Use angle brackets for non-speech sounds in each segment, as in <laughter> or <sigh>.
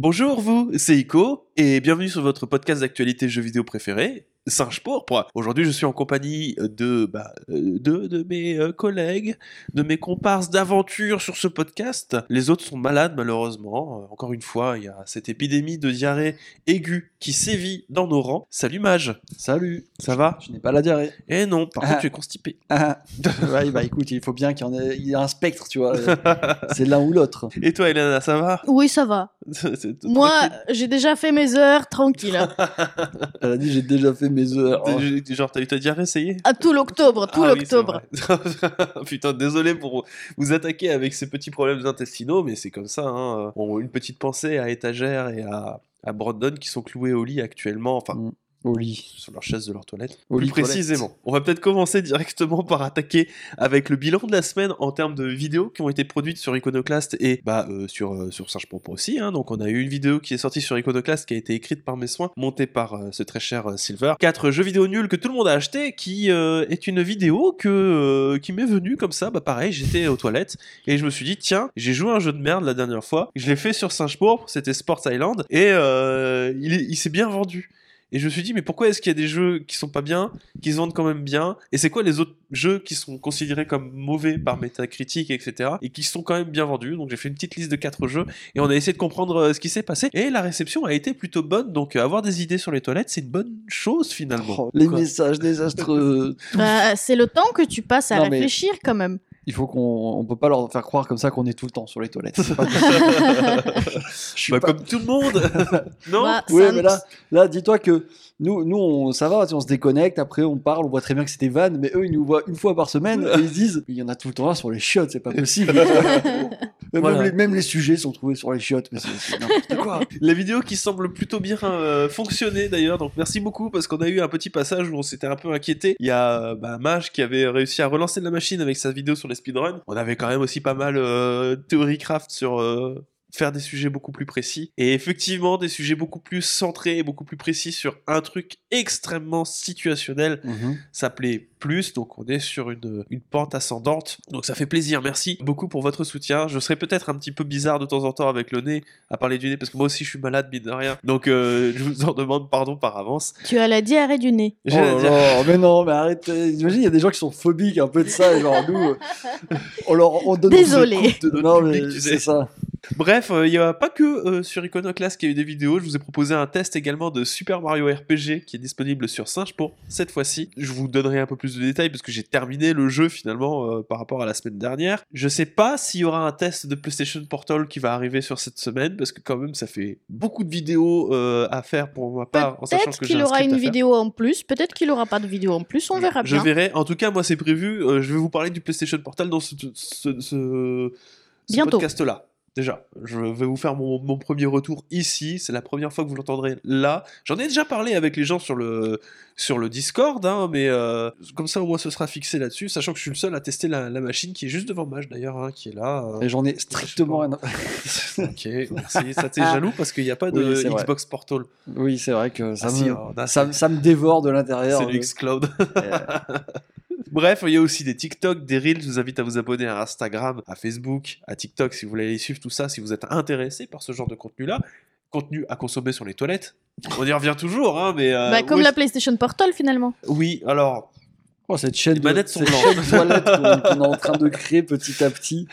Bonjour vous, c'est Ico et bienvenue sur votre podcast d'actualité jeux vidéo préféré, Singe Pourpre. Aujourd'hui, je suis en compagnie de, bah, euh, de, de mes euh, collègues, de mes comparses d'aventure sur ce podcast. Les autres sont malades, malheureusement. Euh, Encore une fois, il y a cette épidémie de diarrhée aiguë qui sévit dans nos rangs. Salut Mage, Salut. ça va? Je n'ai pas la diarrhée. Eh non, par contre, Ah. tu es constipé. Ah, <laughs> ouais, bah écoute, il faut bien qu'il y en ait, il y ait un spectre, tu vois. <laughs> C'est l'un ou l'autre. Et toi, Elena, ça va? Oui, ça va. <laughs> Moi, j'ai déjà fait mes heures, tranquille. Elle a dit j'ai déjà fait mes Oh. Genre, t'as eu ta diarrhée, ça y est À tout l'octobre, tout Ah l'octobre. <laughs> Putain, désolé pour vous attaquer avec ces petits problèmes intestinaux, mais c'est comme ça. Hein. Bon, une petite pensée à Étagère et à, à Brandon qui sont cloués au lit actuellement, enfin Mm. Au lit. sur leur chaise de leur toilette. Au Plus lit toilette. précisément. On va peut-être commencer directement par attaquer avec le bilan de la semaine en termes de vidéos qui ont été produites sur Iconoclast et bah, euh, sur, euh, sur aussi. hein. Donc on a eu une vidéo qui est sortie sur Iconoclast qui a été écrite par mes soins, montée par euh, ce très cher euh, Silver. Quatre jeux vidéo nuls que tout le monde a acheté, qui est une vidéo que, qui m'est venue comme ça. Bah pareil, j'étais aux toilettes et je me suis dit, tiens, j'ai joué à un jeu de merde la dernière fois. Je l'ai fait sur Singe c'était Sports Island, et il, est- il s'est bien vendu. Et je me suis dit, mais pourquoi est-ce qu'il y a des jeux qui sont pas bien, qui se vendent quand même bien Et c'est quoi les autres jeux qui sont considérés comme mauvais par Metacritic, etc. Et qui sont quand même bien vendus? Donc j'ai fait une petite liste de quatre jeux et on a essayé de comprendre euh, ce qui s'est passé. Et la réception a été plutôt bonne. Donc euh, avoir des idées sur les toilettes, c'est une bonne chose finalement. Oh, les messages désastreux. <laughs> Bah, c'est le temps que tu passes à Non, mais- réfléchir quand même. Il faut qu'on, on peut pas leur faire croire comme ça qu'on est tout le temps sur les toilettes. <laughs> Pas. Je suis Bah, pas- Comme tout le monde <laughs> Non Bah, Oui, mais là, là, dis-toi que nous, nous, on, ça va, on se déconnecte, après on parle, on voit très bien que c'était van, mais eux, ils nous voient une fois par semaine et ils se disent, il y en a tout le temps là sur les chiottes, c'est pas possible. <laughs> même, Voilà. les, même les sujets sont trouvés sur les chiottes, mais c'est c'est n'importe quoi. La vidéo qui semble plutôt bien euh, fonctionner d'ailleurs, donc merci beaucoup parce qu'on a eu un petit passage où on s'était un peu inquiété. Il y a bah, Mage qui avait réussi à relancer la machine avec sa vidéo sur les speedruns. On avait quand même aussi pas mal euh, théorie craft sur euh, faire des sujets beaucoup plus précis. Et effectivement, des sujets beaucoup plus centrés et beaucoup plus précis sur un truc extrêmement situationnel ça plaît plus, donc on est sur une, une pente ascendante. Donc ça fait plaisir, merci beaucoup pour votre soutien. Je serai peut-être un petit peu bizarre de temps en temps avec le nez, à parler du nez, parce que moi aussi je suis malade, mine de rien. Donc euh, <laughs> je vous en demande pardon par avance. Tu as la diarrhée du nez. Oh J'ai la là, mais non, mais arrêtez. Imagine, il y a des gens qui sont phobiques un peu de ça, et genre nous, euh, on leur on donne Désolé. de- Notre Non, public, mais tu sais. c'est ça. Bref, euh, il n'y a pas que euh, sur Iconoclast qu'il y a eu des vidéos. Je vous ai proposé un test également de Super Mario RPG qui est disponible sur Singe pour cette fois-ci. Je vous donnerai un peu plus de détails parce que j'ai terminé le jeu finalement euh, par rapport à la semaine dernière. Je sais pas s'il y aura un test de PlayStation Portal qui va arriver sur cette semaine parce que quand même ça fait beaucoup de vidéos euh, à faire pour ma part en sachant Peut-être que qu'il aura une vidéo en plus, peut-être qu'il aura pas de vidéo en plus, on verra Je bien. verrai. En tout cas, moi, c'est prévu. Euh, je vais vous parler du PlayStation Portal dans ce, ce, ce- ce Bientôt. podcast-là. Déjà, je vais vous faire mon, mon premier retour ici. C'est la première fois que vous l'entendrez là. J'en ai déjà parlé avec les gens sur le, sur le Discord, hein, mais euh, comme ça, au moins, ce sera fixé là-dessus. Sachant que je suis le seul à tester la, la machine qui est juste devant Mage d'ailleurs, hein, qui est là. euh. Et j'en ai strictement rien. <laughs> Ok, merci. Ça t'es jaloux parce qu'il n'y a pas de Oui, c'est vrai. Xbox Portal. Oui, c'est vrai que ça, Ah me, si, a- ça, me- ça me dévore de l'intérieur. c'est le Xcloud. <laughs> Bref, il y a aussi des TikTok, des Reels. Je vous invite à vous abonner à Instagram, à Facebook, à TikTok si vous voulez aller suivre tout ça, si vous êtes intéressé par ce genre de contenu-là. Contenu à consommer sur les toilettes. On y revient toujours, hein, mais. euh, Bah, comme oui, la PlayStation Portal finalement. Oui, alors, Oh, cette chaîne Les de, manettes sont cette blanches. chaîne de toilette qu'on est en train de créer petit à petit.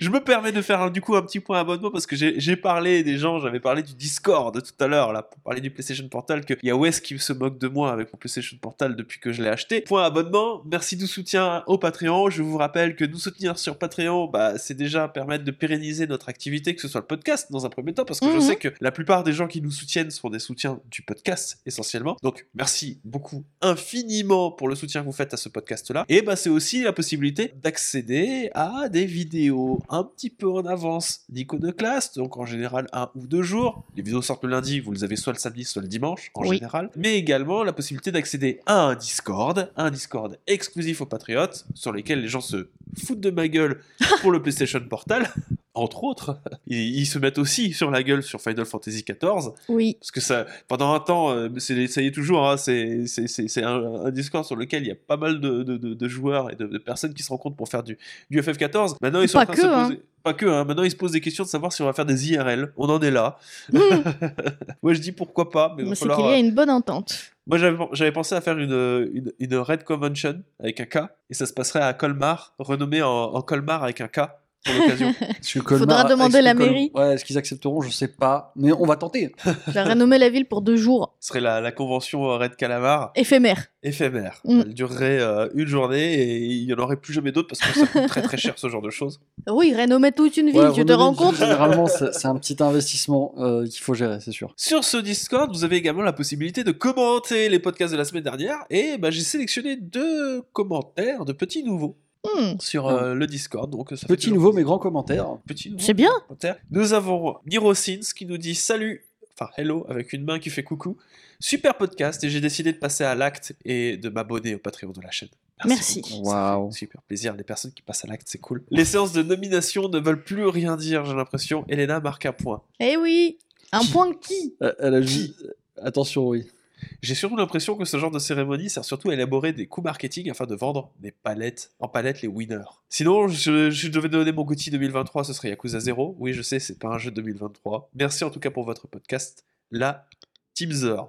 je me permets de faire un- du coup un petit point abonnement parce que j'ai parlé des gens, j'avais parlé du Discord tout à l'heure, là, pour parler du PlayStation Portal, qu'il y a Wes qui se moque de moi avec mon PlayStation Portal depuis que je l'ai acheté. Point abonnement, merci du soutien au Patreon. Je vous rappelle que nous soutenir sur Patreon, bah, c'est déjà permettre de pérenniser notre activité, que ce soit le podcast dans un premier temps, parce que je Mhm. sais que la plupart des gens qui nous soutiennent sont des soutiens du podcast essentiellement. Donc merci beaucoup infiniment pour le soutien que vous faites à ce podcast-là. Et bah, c'est aussi la possibilité d'accéder à des vidéos un petit peu en avance d'Iconoclast, donc en général un ou deux jours. Les vidéos sortent le lundi, vous les avez soit le samedi, soit le dimanche en Oui. général. Mais également la possibilité d'accéder à un Discord, un Discord exclusif aux Patriotes, sur lesquels les gens se foutent de ma gueule pour le <laughs> PlayStation Portal. Entre autres, <laughs> ils, ils se mettent aussi sur la gueule sur Final Fantasy XIV. Oui. Parce que ça, pendant un temps, euh, c'est- ça y est toujours, hein, c'est c'est- c'est- c'est un, un Discord sur lequel il y a pas mal de, de- de- de joueurs et de, personnes qui se rencontrent pour faire du, du FF14. Maintenant, ils sont Pas en train que, de se hein. poser. Pas que, hein, maintenant ils se posent des questions de savoir si on va faire des IRL. On en est là. <laughs> Hmm. <laughs> Moi je dis pourquoi pas, mais Mais C'est falloir, qu'il y a euh, une bonne entente. Moi j'avais j'avais pensé à faire une, une, une Red Convention avec un K, et ça se passerait à Colmar, renommé en, en Colmar avec un K pour l'occasion. <laughs> Que Faudra demander est-ce la mairie. Ouais, est-ce qu'ils accepteront Je sais pas. Mais on va tenter. <laughs> Je vais renommer la ville pour deux jours. Ce serait la, la convention Red Calamar Éphémère. éphémère. Mm. Elle durerait euh, une journée et il y en aurait plus jamais d'autres parce que ça coûte très très cher ce genre de choses. <laughs> Oui, rénommer toute une ville, Ouais, tu te rends compte? Généralement, c'est c'est un petit investissement euh, qu'il faut gérer, c'est sûr. Sur ce Discord, vous avez également la possibilité de commenter les podcasts de la semaine dernière et bah, j'ai sélectionné deux commentaires de petits nouveaux Hmm, sur euh, le Discord. Donc, ça fait Petit nouveau, plaisir. mais grand commentaire. Petit nouveau C'est bien. commentaire. Nous avons Nirosins qui nous dit salut, enfin hello avec une main qui fait coucou. Super podcast et j'ai décidé de passer à l'acte et de m'abonner au Patreon de la chaîne. Merci. fait Super plaisir, les personnes qui passent à l'acte, c'est cool. Les séances de nomination ne veulent plus rien dire, j'ai l'impression. Elena marque un point. Eh oui, un point qui? Euh, Elle a juste... Attention, oui. J'ai surtout l'impression que ce genre de cérémonie sert surtout à élaborer des coups marketing afin de vendre des palettes en palettes les winners. Sinon, je, devais donner mon goût 2023, ce serait Yakuza 0. Oui, je sais, c'est pas un jeu 2023. Merci en tout cas pour votre podcast, la Teamzer.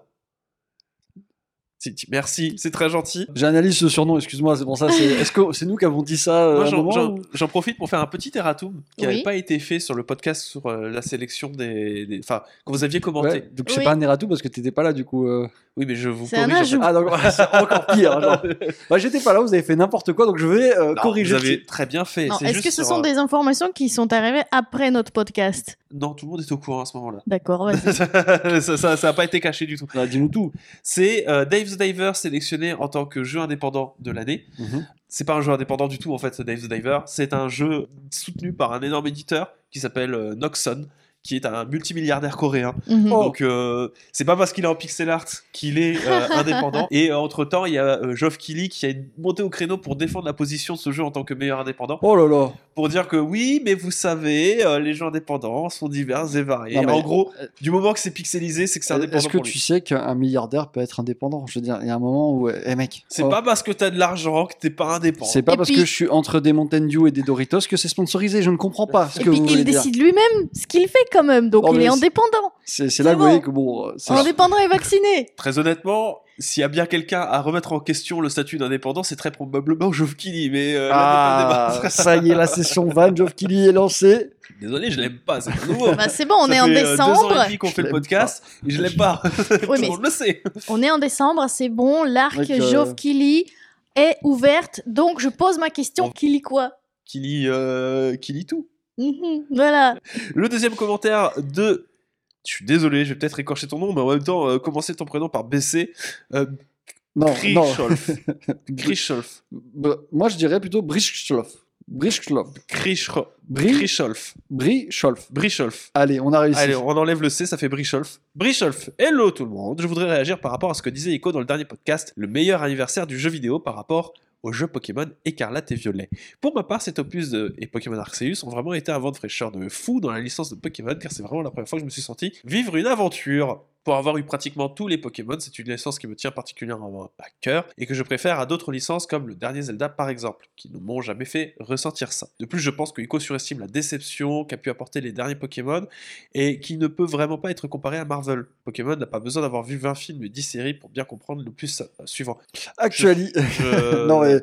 Merci, c'est très gentil. J'analyse ce surnom, excuse-moi, c'est pour ça. c'est- Est-ce que c'est nous qui avons dit ça euh, Moi, un j'en- moment, j'en ou- j'en profite pour faire un petit erratum qui Oui. n'avait pas été fait sur le podcast sur euh, la sélection des, des- Enfin, quand vous aviez commenté. Ouais, donc c'est Oui. pas un erratum parce que t'étais pas là du coup. euh. Oui, mais je vous C'est un corrige. en fait. ajout. Ah donc c'est encore pire. genre. <laughs> Bah, J'étais pas là, vous avez fait n'importe quoi, donc je vais euh, Non, corriger. Vous avez très bien fait. Non, c'est Est-ce juste que ce sur, sont des informations qui sont arrivées après notre podcast? Non, tout le monde est au courant à ce moment-là. D'accord, vas-y. <laughs> ça, ça, ça a pas été caché du tout. Ah, Dis-nous tout. C'est euh, Dave the Diver sélectionné en tant que jeu indépendant de l'année. Mhm. C'est pas un jeu indépendant du tout en fait, ce Dave the Diver. C'est un jeu soutenu par un énorme éditeur qui s'appelle euh, Noxon, qui est un multimilliardaire coréen. Mhm. Oh. Donc euh, c'est pas parce qu'il est en pixel art qu'il est euh, <laughs> indépendant. Et entre temps, il y a euh, Geoff Keighley qui a monté au créneau pour défendre la position de ce jeu en tant que meilleur indépendant. Oh là là. Pour dire que oui, mais vous savez, euh, les jeux indépendants sont divers et variés. Non, mais- En gros, du moment que c'est pixelisé, c'est que c'est indépendant. Est-ce que pour tu lui. sais sais qu'un milliardaire peut être indépendant? Je veux dire, il y a un moment où, eh mec, C'est oh, pas parce que t'as de l'argent que t'es pas indépendant. c'est pas Et parce puis- que je suis entre des Mountain Dew et des Doritos que c'est sponsorisé. Je ne comprends pas ce Et que puis vous il voulez dire. décide lui-même ce qu'il fait quand même, donc Non, il est indépendant. C'est là que vous voyez bon. que bon, euh, Indépendant et vacciné. Très honnêtement, s'il y a bien quelqu'un à remettre en question le statut d'indépendant, c'est très probablement Geoff Keighley. Mais euh, Ah, on pas ça y est, la session van, <laughs> Geoff Keighley est lancée. Désolé, je l'aime pas, c'est pas nouveau. Bah c'est bon, on Ça est en fait, euh, Deux ans décembre. et demi qu'on fait le podcast et je l'aime pas. <laughs> Tout Oui, le mais- monde le sait. On est en décembre, c'est bon. L'arc Donc, euh, Geoff Keighley est ouverte, donc je pose ma question. Bon. Qui lit quoi? Qui lit, euh, qui lit tout. Mhm, Voilà. Le deuxième commentaire de. Je suis désolé, je vais peut-être écorcher ton nom, mais en même temps, euh, commencer ton prénom par BC. Euh, Non, non. <laughs> Krisholf. Krisholf. Bah, Moi, je dirais plutôt Brischloff. Brischloff. Krischro- Bri Krisholf. Bricholf. Bricholf. Allez, on a réussi. Allez, on enlève le C, ça fait Bricholf. Bricholf, hello tout le monde. Je voudrais réagir par rapport à ce que disait Ico dans le dernier podcast, le meilleur anniversaire du jeu vidéo par rapport au jeu Pokémon Écarlate et Violet. Pour ma part, cet opus de- et Pokémon Arceus ont vraiment été un vent de fraîcheur de fou dans la licence de Pokémon, car c'est vraiment la première fois que je me suis senti vivre une aventure. Pour avoir eu pratiquement tous les Pokémon, c'est une licence qui me tient particulièrement à cœur et que je préfère à d'autres licences comme le dernier Zelda par exemple, qui ne m'ont jamais fait ressentir ça. De plus, je pense que Ico surestime la déception qu'a pu apporter les derniers Pokémon et qui ne peut vraiment pas être comparé à Marvel. Pokémon n'a pas besoin d'avoir vu 20 films et 10 séries pour bien comprendre le plus euh, suivant. Actuali. Je... <laughs> non, mais,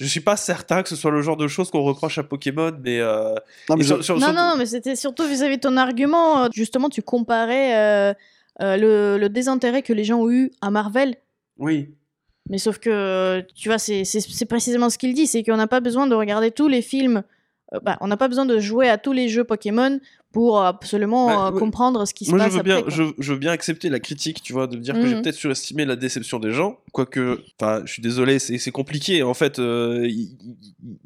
je suis pas certain que ce soit le genre de choses qu'on reproche à Pokémon, mais, euh, non, mais je- sur- sur- Non, non, mais c'était surtout vis-à-vis de ton argument. euh, Justement, tu comparais euh, euh, le, le désintérêt que les gens ont eu à Marvel. Oui. Mais sauf que, tu vois, c'est précisément ce qu'il dit, c'est qu'on n'a pas besoin de regarder tous les films, euh, bah, on n'a pas besoin de jouer à tous les jeux Pokémon pour absolument Bah, euh, ouais. comprendre ce qui se Moi, je passe veux, bien, après. je, je veux bien accepter la critique, tu vois, de me dire que j'ai Mhm. peut-être surestimé la déception des gens. Quoique, enfin, je suis désolé, c'est compliqué. En fait, euh, il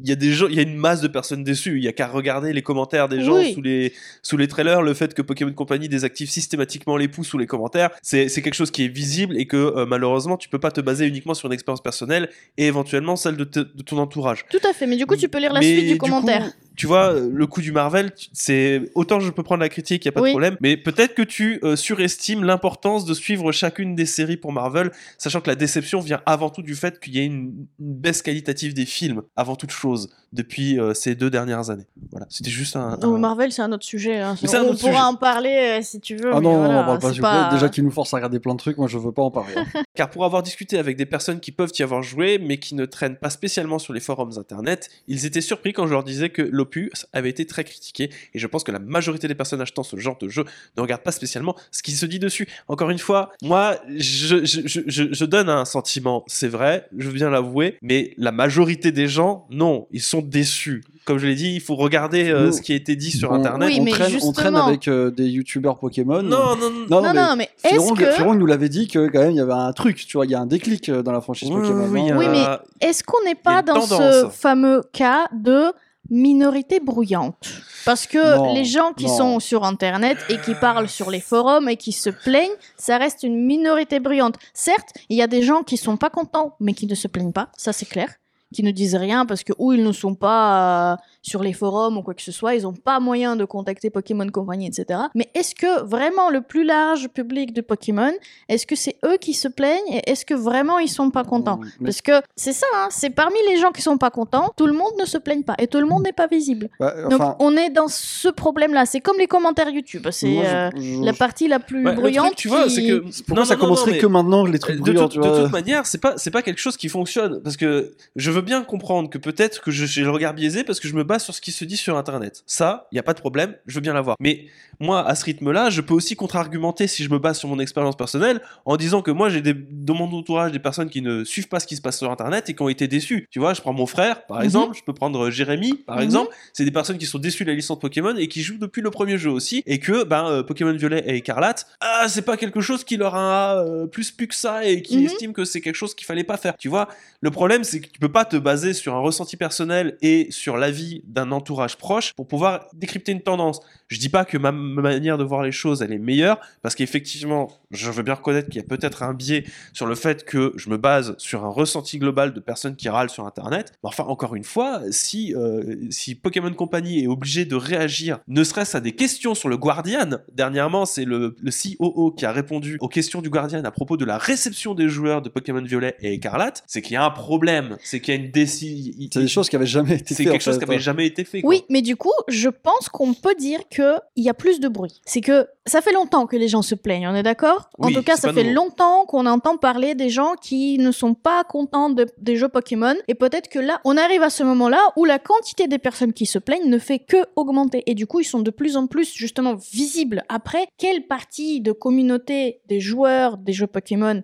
y, a des gens, il y a une masse de personnes déçues. Il y a qu'à regarder les commentaires des gens Oui. sous les sous les trailers, le fait que Pokémon Company désactive systématiquement les pouces sous les commentaires, c'est quelque chose qui est visible et que euh, malheureusement, tu peux pas te baser uniquement sur une expérience personnelle et éventuellement celle de, ton entourage. Tout à fait, mais du coup, tu peux lire la Mais suite du commentaire. Tu vois, le coup du Marvel, c'est autant je peux prendre la critique, y a pas de problème, mais peut-être que tu euh, surestimes l'importance de suivre chacune des séries pour Marvel, sachant que la déception vient avant tout du fait qu'il y ait une, une baisse qualitative des films, avant toute chose, depuis euh, ces deux dernières années. Voilà, c'était juste un. Un- Marvel, c'est un autre sujet. hein. Mais c'est un On autre pourra sujet. en parler euh, si tu veux. Ah non, voilà, on en parle vous plaît. pas- Déjà qu'ils nous forcent à regarder plein de trucs, moi je veux pas en parler. hein. <laughs> Car pour avoir discuté avec des personnes qui peuvent y avoir joué, mais qui ne traînent pas spécialement sur les forums internet, ils étaient surpris quand je leur disais que l'opus avait été très critiqué, et je pense que la majorité des personnes achetant ce genre de jeu ne regardent pas spécialement ce qui se dit dessus. Encore une fois, moi, je, je, je, je- je donne un sentiment, c'est vrai, je veux bien l'avouer, mais la majorité des gens, non, ils sont déçus. Comme je l'ai dit, il faut regarder euh, Nous, ce qui a été dit sur on, internet. Oui, on mais traîne, on traîne justement- avec euh, des youtubeurs Pokémon. Non, non, non. non, Non, non, mais est-ce Firon, que. Firon nous l'avait dit que quand même il y avait un truc, tu vois, il y a un déclic euh, dans la franchise Oui, Pokémon. oui, Oui, mais Est-ce qu'on n'est pas dans ce fameux cas de minorité bruyante? Parce que Non, les gens qui non. sont sur Internet et qui parlent sur les forums et qui se plaignent, ça reste une minorité bruyante. Certes, il y a des gens qui sont pas contents, mais qui ne se plaignent pas, ça c'est clair qui ne disent rien parce que ou ils ne sont pas euh, sur les forums ou quoi que ce soit, ils n'ont pas moyen de contacter Pokémon Company, etc. Mais est-ce que vraiment le plus large public de Pokémon, est-ce que c'est eux qui se plaignent et est-ce que vraiment ils sont pas contents mais- parce que c'est ça, hein, c'est parmi les gens qui sont pas contents, tout le monde ne se plaigne pas et tout le monde n'est pas visible. Bah, Donc on est dans ce problème-là. C'est comme les commentaires YouTube. C'est euh, je- la partie la plus le bruyante. truc, tu vois, qui- c'est que Pourquoi Non, ça non, commencerait non, mais- que maintenant les trucs de, bruyants, tu de vois toute manière, c'est pas c'est pas quelque chose qui fonctionne parce que je veux bien comprendre que peut-être que j'ai le regard biaisé parce que je me base sur ce qui se dit sur internet. Ça, il y a pas de problème, je veux bien l'avoir. Mais moi, à ce rythme-là, je peux aussi contre-argumenter si je me base sur mon expérience personnelle en disant que moi, j'ai dans mon entourage des personnes qui ne suivent pas ce qui se passe sur internet et qui ont été déçues. Tu vois, je prends mon frère, par Mhm. exemple, je peux prendre euh, Jérémy, par Mhm. exemple. C'est des personnes qui sont déçues de la licence Pokémon et qui jouent depuis le premier jeu aussi et que ben euh, Pokémon Violet et Écarlate, ah, c'est pas quelque chose qui leur a euh, plus plu que ça et qui Mhm. estiment que c'est quelque chose qu'il fallait pas faire. Tu vois, le problème c'est que tu peux pas te baser sur un ressenti personnel et sur l'avis d'un entourage proche pour pouvoir décrypter une tendance. Je dis pas que ma, ma manière de voir les choses elle est meilleure parce qu'effectivement, je veux bien reconnaître qu'il y a peut-être un biais sur le fait que je me base sur un ressenti global de personnes qui râlent sur internet. Mais enfin, encore une fois, si euh, si Pokémon Company est obligé de réagir, ne serait-ce à des questions sur le Guardian. Dernièrement, c'est le, le COO qui a répondu aux questions du Guardian à propos de la réception des joueurs de Pokémon Violet et Écarlate. C'est qu'il y a un problème, c'est qu'il y a une décision. c'est des choses qui avaient jamais été C'est faites. quelque en chose qui avait jamais été fait. quoi. Oui, mais du coup, je pense qu'on peut dire que il y a plus de bruit. C'est que ça fait longtemps que les gens se plaignent, on est d'accord? En tout cas, ça fait nouveau. longtemps qu'on entend parler des gens qui ne sont pas contents de- des jeux Pokémon. Et peut-être que là, on arrive à ce moment-là où la quantité des personnes qui se plaignent ne fait que augmenter. Et du coup, ils sont de plus en plus justement visibles. Après, quelle partie de communauté des joueurs des jeux Pokémon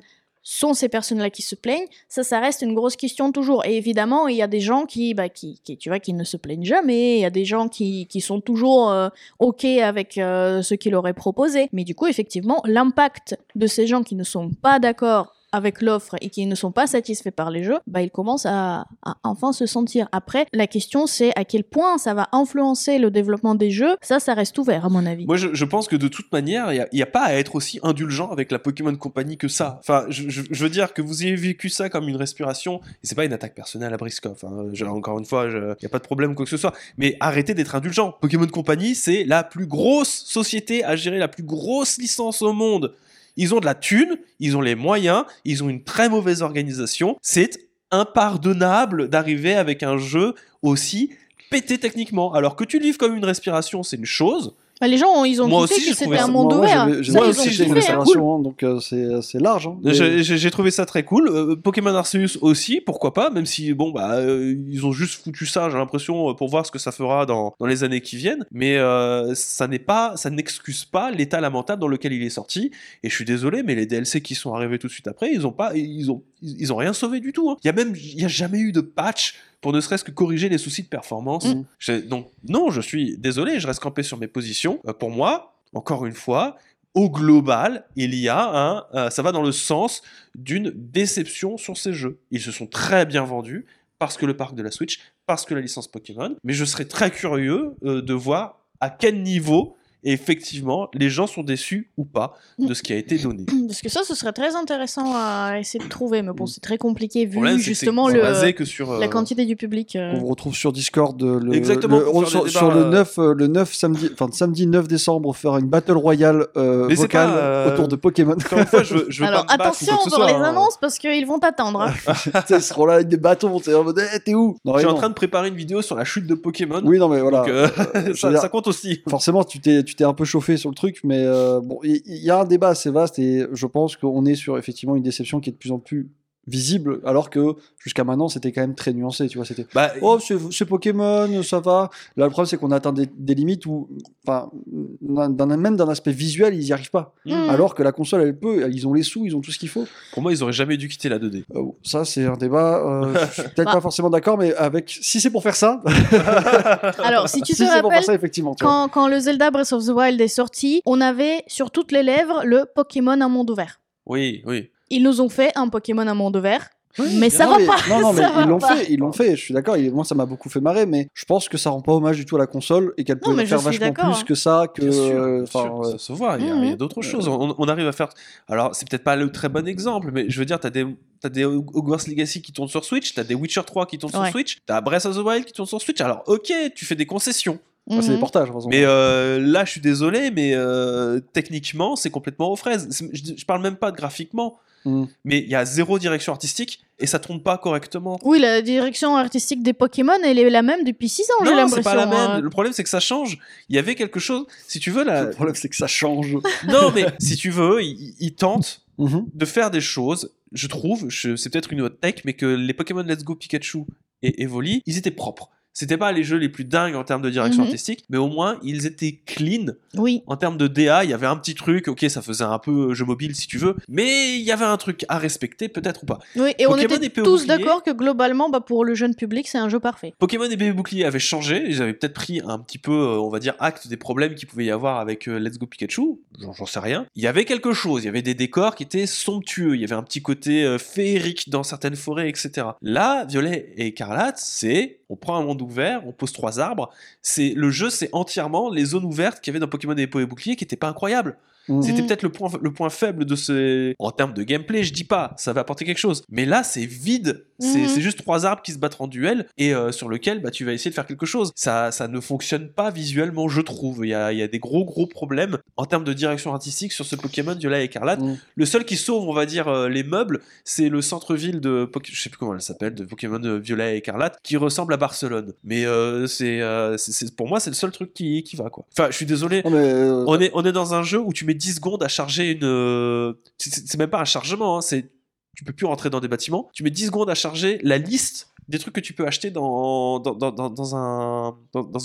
sont ces personnes-là qui se plaignent Ça, ça reste une grosse question toujours. Et évidemment, il y a des gens qui, bah, qui, tu vois, qui ne se plaignent jamais. Il y a des gens qui, qui sont toujours euh, ok avec euh, ce qu'il aurait proposé. Mais du coup, effectivement, l'impact de ces gens qui ne sont pas d'accord avec l'offre et qui ne sont pas satisfaits par les jeux, bah, ils commencent à, enfin se sentir. Après, la question c'est à quel point ça va influencer le développement des jeux. Ça, ça reste ouvert à mon avis. Moi, je, pense que de toute manière, il n'y a, pas à être aussi indulgent avec la Pokémon Company que ça. Enfin, je, veux dire que vous ayez vécu ça comme une respiration, et c'est pas une attaque personnelle à Briscoff. hein. Encore une fois, il n'y a pas de problème quoi que ce soit. Mais arrêtez d'être indulgent. Pokémon Company, c'est la plus grosse société à gérer la plus grosse licence au monde. Ils ont de la thune, ils ont les moyens, ils ont une très mauvaise organisation. C'est impardonnable d'arriver avec un jeu aussi pété techniquement. Alors que tu livres comme une respiration, c'est une chose. Bah, les gens, ils ont Moi kiffé aussi, j'ai que trouvé c'était ça- un monde Moi, ouvert. Ça, ils aussi, ont j'ai une trouvé kiffé. ça hein. restauration, hein, donc euh, c'est c'est large. hein. Mais- J'ai- J'ai j'ai trouvé ça très cool. Euh, Pokémon Arceus aussi, pourquoi pas, même si bon bah euh, ils ont juste foutu ça, j'ai l'impression, euh, pour voir ce que ça fera dans, dans les années qui viennent. Mais euh, ça n'est pas, ça n'excuse pas l'état lamentable dans lequel il est sorti. Et je suis désolé, mais les DLC qui sont arrivés tout de suite après, ils ont pas, ils ont, ils ont rien sauvé du tout. hein. Il y a même, il y a jamais eu de patch pour ne serait-ce que corriger les soucis de performance. Mm. Je- donc non, je suis désolé, je reste campé sur mes positions. Euh, pour moi, encore une fois, au global, il y a un, euh, ça va dans le sens d'une déception sur ces jeux. Ils se sont très bien vendus parce que le parc de la Switch, parce que la licence Pokémon. Mais je serais très curieux euh, de voir à quel niveau Et effectivement, les gens sont déçus ou pas de ce qui a été donné. <clears throat> Parce que ça, ce serait très intéressant à essayer de trouver, mais bon, c'est très compliqué problème, vu justement le, basé que sur euh, la quantité du public. euh. On vous retrouve sur Discord euh, le, Exactement, le- faire sur, le euh, 9 euh, le 9 samedi enfin samedi 9 décembre faire une battle royale euh, vocale pas, euh, autour de Pokémon. Encore une fois, je veux, je veux Alors pas attention pour les hein. annonces parce qu'ils vont t'attendre. hein. <laughs> Ils seront là avec des bâtons, t'es en mode Eh, t'es où? Non, Je suis en train de préparer une vidéo sur la chute de Pokémon. Oui non mais voilà. Donc, euh, <laughs> ça, dire- ça compte aussi. Forcément, tu t'es, t'es un peu chauffé sur le truc, mais euh, bon, il il y, a un débat assez vaste et je pense qu'on est sur effectivement une déception qui est de plus en plus visible, alors que jusqu'à maintenant c'était quand même très nuancé, tu vois, c'était Bah, oh c'est, Pokémon, ça va. Là le problème c'est qu'on atteint des, des limites où, enfin, même d'un aspect visuel ils y arrivent pas, Mm. alors que la console elle peut, ils ont les sous, ils ont tout ce qu'il faut. pour moi, ils auraient jamais dû quitter la 2D. Euh, ça c'est un débat, euh, <laughs> je suis peut-être Bah. pas forcément d'accord, mais avec si c'est pour faire ça, <laughs> Alors, si tu si te c'est pour rappelles, faire ça effectivement. quand, quand le Zelda Breath of the Wild est sorti, on avait sur toutes les lèvres le Pokémon à monde ouvert. Oui, oui. Ils nous ont fait un Pokémon à monde ouvert, mais ça non, va mais- pas. Non, non, mais ils l'ont fait, ils l'ont fait, je suis d'accord, moi ça m'a beaucoup fait marrer, mais je pense que ça rend pas hommage du tout à la console et qu'elle peut faire vachement plus hein. que ça, que. Sûr, euh, sûr, euh, ça se voit. Il y a, Mhm. il y a d'autres choses. On, on arrive à faire. Alors, c'est peut-être pas le très bon exemple, mais je veux dire, t'as des, t'as des Hogwarts Legacy qui tournent sur Switch, t'as des Witcher 3 qui tournent Ouais. sur Switch, t'as Breath of the Wild qui tourne sur Switch. Alors, ok, tu fais des concessions. Enfin, c'est des Mhm. portages, par exemple. Mais euh, là, je suis désolé, mais euh, techniquement, c'est complètement aux fraises. Je, je parle même pas de graphiquement, Mhm. mais il y a zéro direction artistique et ça tourne pas correctement. Oui, la direction artistique des Pokémon, elle est la même depuis 6 ans, j'ai l'impression. c'est pas la même. hein. Le problème, c'est que ça change. Il y avait quelque chose. Si tu veux, la... Le problème, c'est que ça change. <laughs> non, mais si tu veux, ils il tentent Mhm. de faire des choses. Je trouve, c'est peut-être une hot take, mais que les Pokémon Let's Go Pikachu et Evoli, ils étaient propres. C'était pas les jeux les plus dingues en termes de direction Mhm. artistique, mais au moins ils étaient clean Oui. en termes de DA. Il y avait un petit truc, ok, ça faisait un peu jeu mobile si tu veux, mais il y avait un truc à respecter, peut-être ou pas. oui. Et on Pokémon était épée au tous d'accord que globalement, bah, pour le jeune public, c'est un jeu parfait. Pokémon et Bébé Bouclier avaient changé, ils avaient peut-être pris un petit peu, euh, on va dire, acte des problèmes qu'il pouvait y avoir avec euh, Let's Go Pikachu, j'en j'en sais rien. Il y avait quelque chose, il y avait des décors qui étaient somptueux, il y avait un petit côté euh, féerique dans certaines forêts, etc. Là, Violet et Écarlate, c'est, on prend un monde ouvert, on pose trois arbres, c'est le jeu, c'est entièrement les zones ouvertes qu'il y avait dans Pokémon Épée et Bouclier qui n'étaient pas incroyables. Mhm. C'était peut-être le point, le point faible de ce. En termes de gameplay, je dis pas, ça va apporter quelque chose. Mais là, c'est vide. C'est c'est juste trois arbres qui se battent en duel et euh, sur lequel bah, tu vas essayer de faire quelque chose. Ça, ça ne fonctionne pas visuellement, je trouve. Il y a, y a des gros, gros problèmes en termes de direction artistique sur ce Pokémon Violet et Écarlate. Mhm. Le seul qui sauve, on va dire, euh, les meubles, c'est le centre-ville de. Poké- Je sais plus comment elle s'appelle, de Pokémon euh, Violet et Écarlate, qui ressemble à Barcelone. Mais euh, c'est, pour moi, c'est le seul truc qui, qui va, quoi. Enfin, je suis désolé. Mais, On est, on est dans un jeu où tu mets 10 secondes à charger une. euh, C'est même pas un chargement, hein, c'est. Tu peux plus rentrer dans des bâtiments. Tu mets 10 secondes à charger la liste des trucs que tu peux acheter dans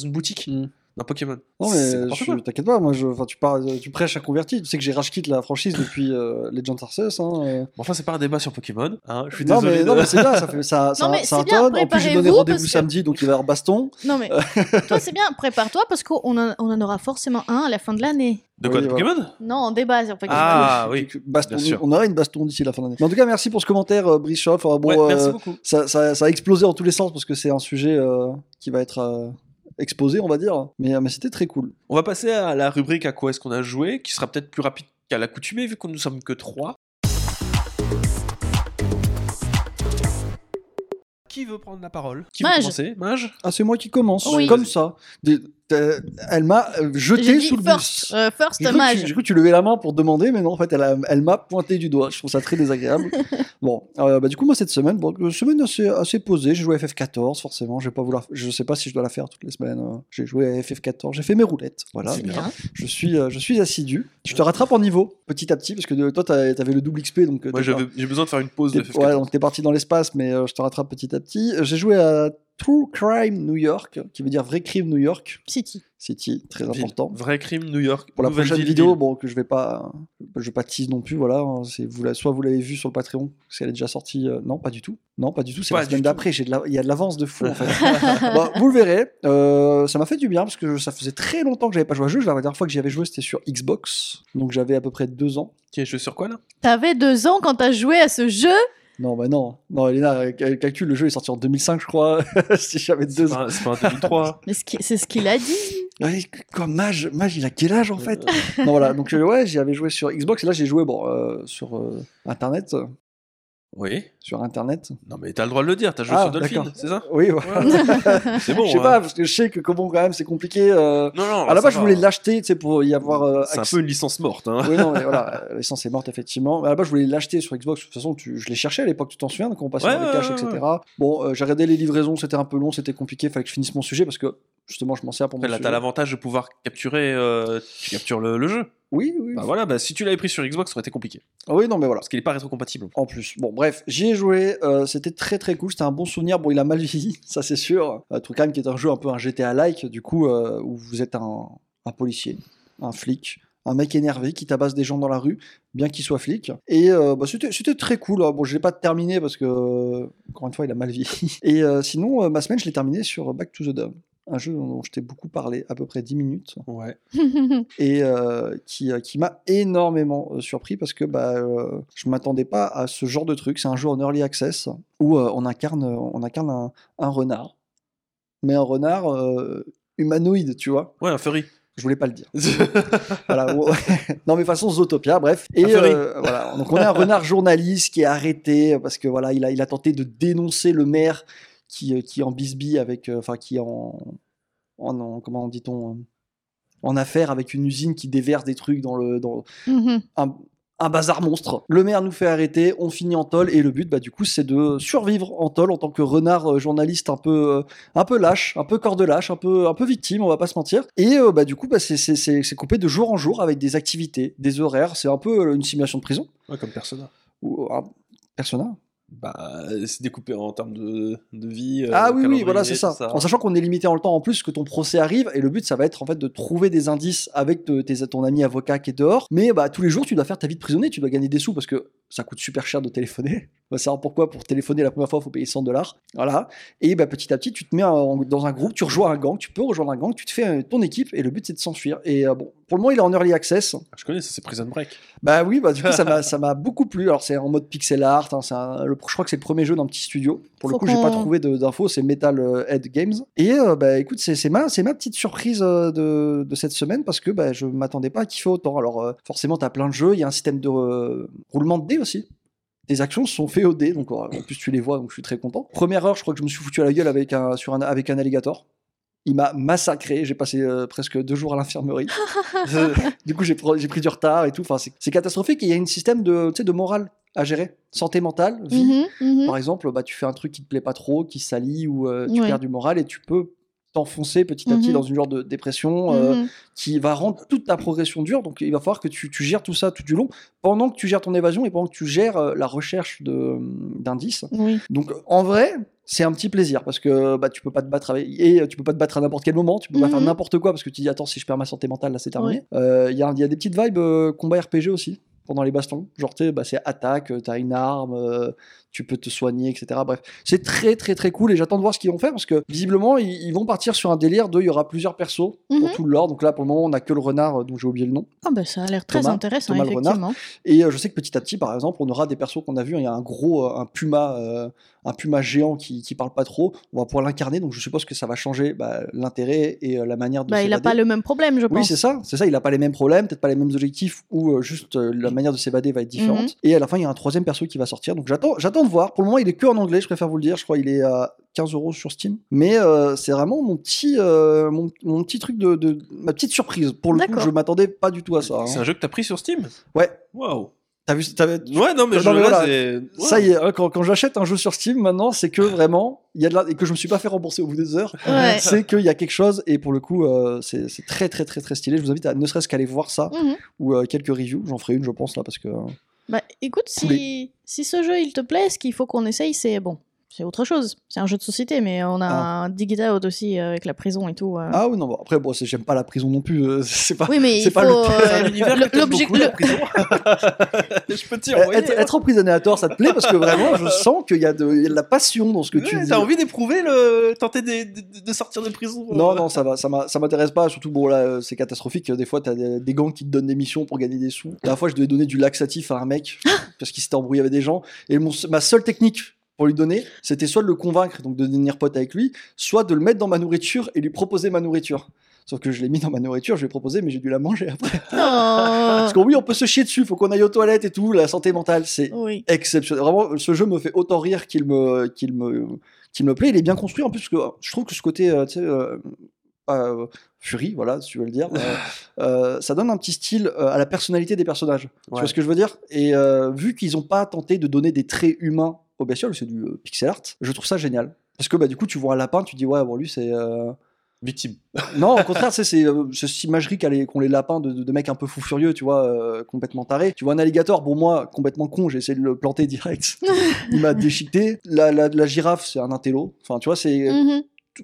une boutique Mm. D'un Pokémon. Non mais je- t'inquiète pas, moi je, enfin tu parles, tu prêches à converti. Tu sais que j'ai rage la franchise depuis euh, Legends Arceus. Hein, euh. Bon, Enfin, c'est pas un débat sur Pokémon. hein, Je suis Non désolé. mais, de- non mais c'est bien, ça fait ça, <laughs> ça, mais ça c'est bien. En plus j'ai donné préparez-vous, rendez-vous que- samedi, donc il va y avoir baston. Non, mais <laughs> toi, c'est bien, prépare-toi parce qu'on en, on en aura forcément un à la fin de l'année. De quoi Oui, de voilà. Pokémon? Non, en débat sur Pokémon. Ah oui. Baston, bien sûr. on aura une baston d'ici la fin de l'année. Mais en tout cas, merci pour ce commentaire, euh, Brice Schoff. Enfin, bon, Ouais, merci euh, beaucoup. ça, ça, ça a explosé en tous les sens parce que c'est un sujet euh, qui va être euh, exposé, on va dire. Mais, euh, mais c'était très cool. On va passer à la rubrique à quoi est-ce qu'on a joué, qui sera peut-être plus rapide qu'à l'accoutumée, vu qu'on ne sommes que trois. Qui veut prendre la parole? Qui veut Mage. commencer? Mage Ah, c'est moi qui commence, Oui. comme ça. Des- elle m'a euh, jeté sous le first, bus. euh, first mage. cru que tu levais la main pour demander, mais non, en fait, elle, a- elle m'a pointé du doigt. Je trouve ça très désagréable. <laughs> bon, euh, bah, du coup, moi, cette semaine, bon, une semaine assez, assez posée. J'ai joué à FF14, forcément. Je vais pas vouloir, je sais pas si je dois la faire toutes les semaines. euh. J'ai joué à FF14, j'ai fait mes roulettes. Voilà. C'est bien. Je suis, euh, je suis assidu. Je te rattrape en niveau, petit à petit, parce que de- toi, t'as- t'avais le double XP, donc. euh, j'avais- j'ai besoin de faire une pause de T'es- FF14. Ouais, donc t'es parti dans l'espace, mais euh, je te rattrape petit à petit. Euh, J'ai joué à True Crime New York, qui veut dire vrai crime New York City. City, très Ville. important. Vrai crime, New York. Pour la prochaine ville, vidéo, ville. bon, que je vais pas, je vais pas tease non plus, voilà. hein, C'est vous, la- soit vous l'avez vu sur le Patreon, parce qu'elle est déjà sortie. euh, non, pas du tout. Non, pas du tout. C'est Pas la du semaine d'après. J'ai de la- il y a de l'avance de fou en fait. <laughs> Bon, vous le verrez. Euh, ça m'a fait du bien parce que ça faisait très longtemps que j'avais pas joué à ce jeu. La dernière fois que j'y avais joué, c'était sur Xbox, donc j'avais à peu près deux ans. Qui est joué sur quoi là? T'avais deux ans quand t'as joué à ce jeu? Non, bah non. Non, Elena, euh, cal- calcule, le jeu est sorti en 2005, je crois. <laughs> si j'avais C'est deux pas, ans. c'est pas un 2003. <laughs> Mais c'est ce qu'il a dit. Ouais, quoi, Mage, Mage, il a quel âge en fait? Non, voilà, donc euh, ouais, j'y avais joué sur Xbox et là j'ai joué bon, euh, sur euh, Internet. Oui. Sur Internet. Non, mais t'as le droit de le dire, t'as joué Ah, sur Dolphin, c'est ça Oui, voilà. <laughs> <laughs> C'est bon. je sais hein. pas, parce que je sais que comment quand même c'est compliqué. euh, Non, non. à la base, je voulais l'acheter, tu sais, pour y avoir. euh, C'est un accès- peu une licence morte. Hein. Oui, non, mais voilà, <laughs> euh, l'essence est morte, effectivement. À la base, je voulais l'acheter sur Xbox. De toute façon, tu- je l'ai cherché à l'époque, tu t'en souviens, quand on passait Ouais, dans les ouais, caches, ouais, etc. Bon, euh, j'ai regardé les livraisons, c'était un peu long, c'était compliqué, fallait que je finisse mon sujet parce que justement, je m'en sers pour mon Après, là, t'as l'avantage de pouvoir capturer. euh, tu captures le, le jeu. Oui, oui. Bah voilà, bah, si tu l'avais pris sur Xbox, ça aurait été compliqué. Oui, non, mais voilà. Parce qu'il est pas rétrocompatible. En plus. Bon, bref, j'y ai joué, euh, c'était très très cool, c'était un bon souvenir. Bon, il a mal vieilli, <laughs> ça c'est sûr. Euh, Trucam qui est un jeu un peu un GTA-like, du coup, euh, où vous êtes un, un policier, un flic, un mec énervé qui tabasse des gens dans la rue, bien qu'il soit flic. Et euh, bah, c'était c'était très cool. Bon, je l'ai pas terminé parce que, euh, encore une fois, il a mal vieilli. <laughs> Et euh, sinon, ma semaine, je l'ai terminé sur Back to the Dome. Un jeu dont je t'ai beaucoup parlé, à peu près 10 minutes Ouais. <laughs> et euh, qui, euh, qui m'a énormément euh, surpris parce que bah, euh, je m'attendais pas à ce genre de truc. C'est un jeu en early access où euh, on incarne, on incarne un, un renard, mais un renard euh, humanoïde, tu vois. Ouais, un furry. Je voulais pas le dire. <laughs> Voilà, ouais. <laughs> non mais façon Zootopia, bref. Et Un furry. euh, voilà, donc on a un renard journaliste qui est arrêté parce que voilà, il a, il a tenté de dénoncer le maire qui, euh, qui est en bisbille avec, euh, enfin qui est en, en, en- comment dit-on, euh, en affaire avec une usine qui déverse des trucs dans le, dans Mhm. un, un bazar monstre. Le maire nous fait arrêter, on finit en tôle et le but, bah du coup, c'est de survivre en tôle en tant que renard euh, journaliste un peu, euh, un peu lâche, un peu corps de lâche, un peu, un peu victime, on va pas se mentir. Et euh, bah du coup, bah, c'est- c'est c'est- c'est coupé de jour en jour avec des activités, des horaires. C'est un peu une simulation de prison Ouais, comme Persona. ou persona. Bah, c'est découpé en termes de, de vie. euh, ah oui, oui, voilà, c'est ça. En sachant qu'on est limité en le temps en plus, que ton procès arrive, et le but, ça va être en fait de trouver des indices avec te- tes, ton ami avocat qui est dehors. Mais bah, tous les jours, tu dois faire ta vie de prisonnier, tu dois gagner des sous parce que ça coûte super cher de téléphoner. On va savoir pourquoi, pour téléphoner la première fois, il faut payer 100 dollars. Voilà. Et bah, petit à petit, tu te mets en- dans un groupe, tu rejoins un gang, tu peux rejoindre un gang, tu te fais euh, ton équipe, et le but, c'est de s'enfuir. Et euh, bon, pour le moment, il est en early access. Je connais, ça c'est Prison Break. Bah oui, bah du coup ça m'a <laughs> beaucoup plu. Alors c'est en mode pixel art, hein, un- le- je crois que c'est le premier jeu d'un petit studio. Pour le coup, j'ai pas trouvé d'infos, c'est Metal euh, Head Games. Et euh, bah écoute, c'est ma c'est ma petite surprise de, de cette semaine parce que bah je m'attendais pas à kiffer autant. Alors euh, forcément, t'as plein de jeux, il y a un système de euh, roulement de dés aussi. Tes actions sont faites au dé, donc euh, en plus tu les vois, donc je suis très content. Première heure, je crois que je me suis foutu à la gueule avec un sur un avec un alligator. Il m'a massacré, j'ai passé euh, presque deux jours à l'infirmerie. <laughs> Du coup, j'ai pr- j'ai pris du retard et tout. Enfin, c'est catastrophique. Et il y a un système de, de morale à gérer. Santé mentale, vie. Mhm, mhm. Par exemple, bah, tu fais un truc qui te plaît pas trop, qui salit, ou euh, tu Ouais. perds du moral et tu peux t'enfoncer petit à petit Mhm. dans une genre de dépression euh, Mhm. qui va rendre toute ta progression dure. Donc, il va falloir que tu, tu gères tout ça tout du long pendant que tu gères ton évasion et pendant que tu gères euh, la recherche de- d'indices. Oui. Donc en vrai, c'est un petit plaisir parce que bah, tu peux pas te battre avec... et euh, tu peux pas te battre à n'importe quel moment, tu peux pas Mhm. faire n'importe quoi parce que tu dis attends si je perds ma santé mentale là c'est terminé. Euh, Il y, a, il y a des petites vibes euh, combat RPG aussi pendant les bastons, genre bah, c'est attaque, euh, t'as une arme, euh, tu peux te soigner, etc. Bref, c'est très très très cool et j'attends de voir ce qu'ils vont faire parce que visiblement ils, ils vont partir sur un délire de il y aura plusieurs persos pour Mhm. tout le lore. Donc là pour le moment on a que le renard euh, dont j'ai oublié le nom. Ah bah ça a l'air très intéressant, Thomas effectivement. Et euh, je sais que petit à petit, par exemple, on aura des persos qu'on a vus. Il y a un gros, euh, un puma, euh, un puma géant qui, qui parle pas trop. On va pouvoir l'incarner, donc je suppose que ça va changer bah, l'intérêt et euh, la manière de Bah, il a s'évader. pas le même problème, je Oui, pense. c'est ça, c'est ça. Il a pas les mêmes problèmes, peut-être pas les mêmes objectifs, ou juste la manière de s'évader va être différente. Mhm. Et à la fin, il y a un troisième perso qui va sortir. Donc j'attends, j'attends de voir. Pour le moment, il est que en anglais. Je préfère vous le dire. Je crois qu'il est à 15 euros sur Steam. Mais euh, c'est vraiment mon petit, euh, mon, mon petit truc de, de- ma petite surprise. Pour le coup, je m'attendais pas du tout à ça. hein. C'est un jeu que t'as pris sur Steam? Ouais. Waouh. T'as vu, t'avais- Ouais, non, mais, Non, je, mais là, voilà. c'est- Ça y est, hein, quand, quand j'achète un jeu sur Steam maintenant, c'est que vraiment, il y a de la... et que je me suis pas fait rembourser au bout des heures, Ouais. c'est qu'il y a quelque chose, et pour le coup, euh, c'est très très très très stylé. Je vous invite à ne serait-ce qu'aller voir ça, Mhm. ou euh, quelques reviews, j'en ferai une, je pense, là, parce que. Bah, écoute, si, si ce jeu il te plaît, ce qu'il faut qu'on essaye, c'est bon. C'est autre chose. C'est un jeu de société, mais on a Ah. un Dig It Out aussi euh, avec la prison et tout. euh. Ah oui, non, bon, après, bon, c'est- j'aime pas la prison non plus, euh, <laughs> c'est pas. oui, mais c'est il pas euh, le- l'objet- beaucoup, la le- prison. <laughs> <laughs> je peux t'y Euh, envoyer. Être, être emprisonné à tort, ça te plaît parce que vraiment, je sens qu'il y, de y a de la passion dans ce que tu Ouais, dis. T'as envie d'éprouver le. tenter de, de- de sortir de prison euh, Non, non, ça va, ça m'intéresse pas. Surtout, bon, là, c'est catastrophique. Des fois, t'as des, des gangs qui te donnent des missions pour gagner des sous. La dernière fois, je devais donner du laxatif à un mec parce qu'il s'était embrouillé avec des gens. Et mon, ma seule technique pour lui donner, c'était soit de le convaincre, donc de devenir pote avec lui, soit de le mettre dans ma nourriture et lui proposer ma nourriture. Sauf que je l'ai mis dans ma nourriture, je lui ai proposé, mais j'ai dû la manger après. <laughs> Oh. Parce que oui, on peut se chier dessus, faut qu'on aille aux toilettes et tout. La santé mentale, c'est Oui. exceptionnel. Vraiment, ce jeu me fait autant rire qu'il me, qu'il me, qu'il me plaît. Il est bien construit en plus, parce que je trouve que ce côté, euh, tu sais, euh, euh, furie, voilà, si tu veux le dire, euh, <laughs> euh, ça donne un petit style euh, à la personnalité des personnages. Tu Ouais. vois ce que je veux dire? Et euh, vu qu'ils n'ont pas tenté de donner des traits humains aux bestioles, c'est du euh, pixel art, je trouve ça génial. Parce que bah, du coup, tu vois un lapin, tu dis, ouais, bon, lui, c'est. euh, Victime. <laughs> non, au contraire, c'est euh, cette imagerie qu'ont les lapins de, de- de mecs un peu fous furieux, tu vois, euh, complètement tarés. Tu vois un alligator, bon, moi, complètement con, j'ai essayé de le planter direct. <laughs> Il m'a déchiqueté. La, la, la girafe, c'est un intello. Enfin, tu vois, c'est. Mhm.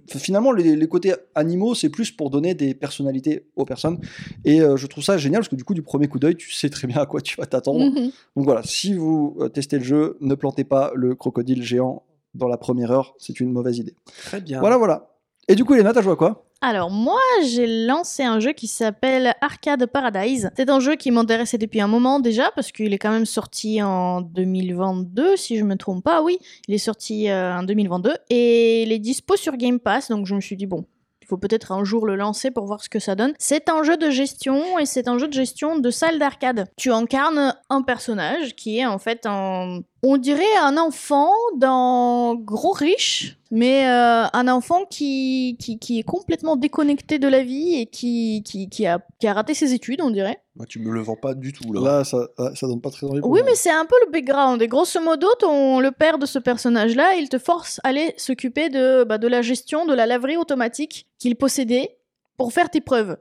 Finalement, les, les côtés animaux, c'est plus pour donner des personnalités aux personnes. Et euh, je trouve ça génial parce que du coup, du premier coup d'œil, tu sais très bien à quoi tu vas t'attendre. Mhm. Donc voilà, si vous euh, testez le jeu, ne plantez pas le crocodile géant dans la première heure, c'est une mauvaise idée. Très bien. Voilà, voilà. Et du coup, Elena, t'as joué à quoi? Alors moi, j'ai lancé un jeu qui s'appelle Arcade Paradise. C'est un jeu qui m'intéressait depuis un moment déjà parce qu'il est quand même sorti en 2022 si je me trompe pas. Oui, il est sorti euh, en 2022 et il est dispo sur Game Pass. Donc je me suis dit bon. Il faut peut-être un jour le lancer pour voir ce que ça donne. C'est un jeu de gestion et c'est un jeu de gestion de salle d'arcade. Tu incarnes un personnage qui est en fait un, on dirait un enfant d'un gros riche, mais euh, un enfant qui, qui, qui est complètement déconnecté de la vie et qui, qui, qui, a, qui a raté ses études, on dirait. Bah, tu me le vends pas du tout là. Là, ça, ça donne pas très envie. Oui, mais c'est un peu le background. Et grosso modo, ton, le père de ce personnage-là, il te force à aller s'occuper de, bah, de la gestion de la laverie automatique qu'il possédait pour faire tes preuves.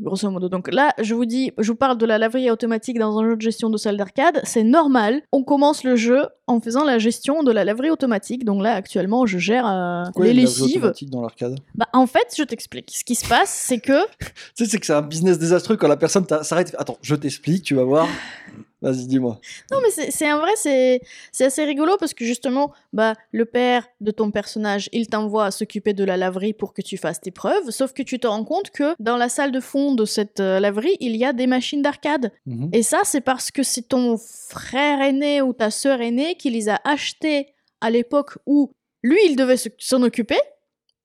Grosso modo. Donc là, je vous dis, je vous parle de la laverie automatique dans un jeu de gestion de salle d'arcade. C'est normal. On commence le jeu en faisant la gestion de la laverie automatique. Donc là, actuellement, je gère euh, Pourquoi les lessives. automatique dans l'arcade? Bah, en fait, je t'explique. Ce qui se passe, c'est que <laughs> Tu sais, c'est que c'est un business désastreux quand la personne s'arrête. Attends, je t'explique, tu vas voir. Vas-y, dis-moi. Non, mais c'est un vrai, c'est assez rigolo parce que justement, bah, le père de ton personnage, il t'envoie à s'occuper de la laverie pour que tu fasses tes preuves. Sauf que tu te rends compte que dans la salle de fond de cette euh, laverie, il y a des machines d'arcade. Mhm. Et ça, c'est parce que c'est ton frère aîné ou ta sœur aînée qui les a achetés à l'époque où lui, il devait se- s'en occuper.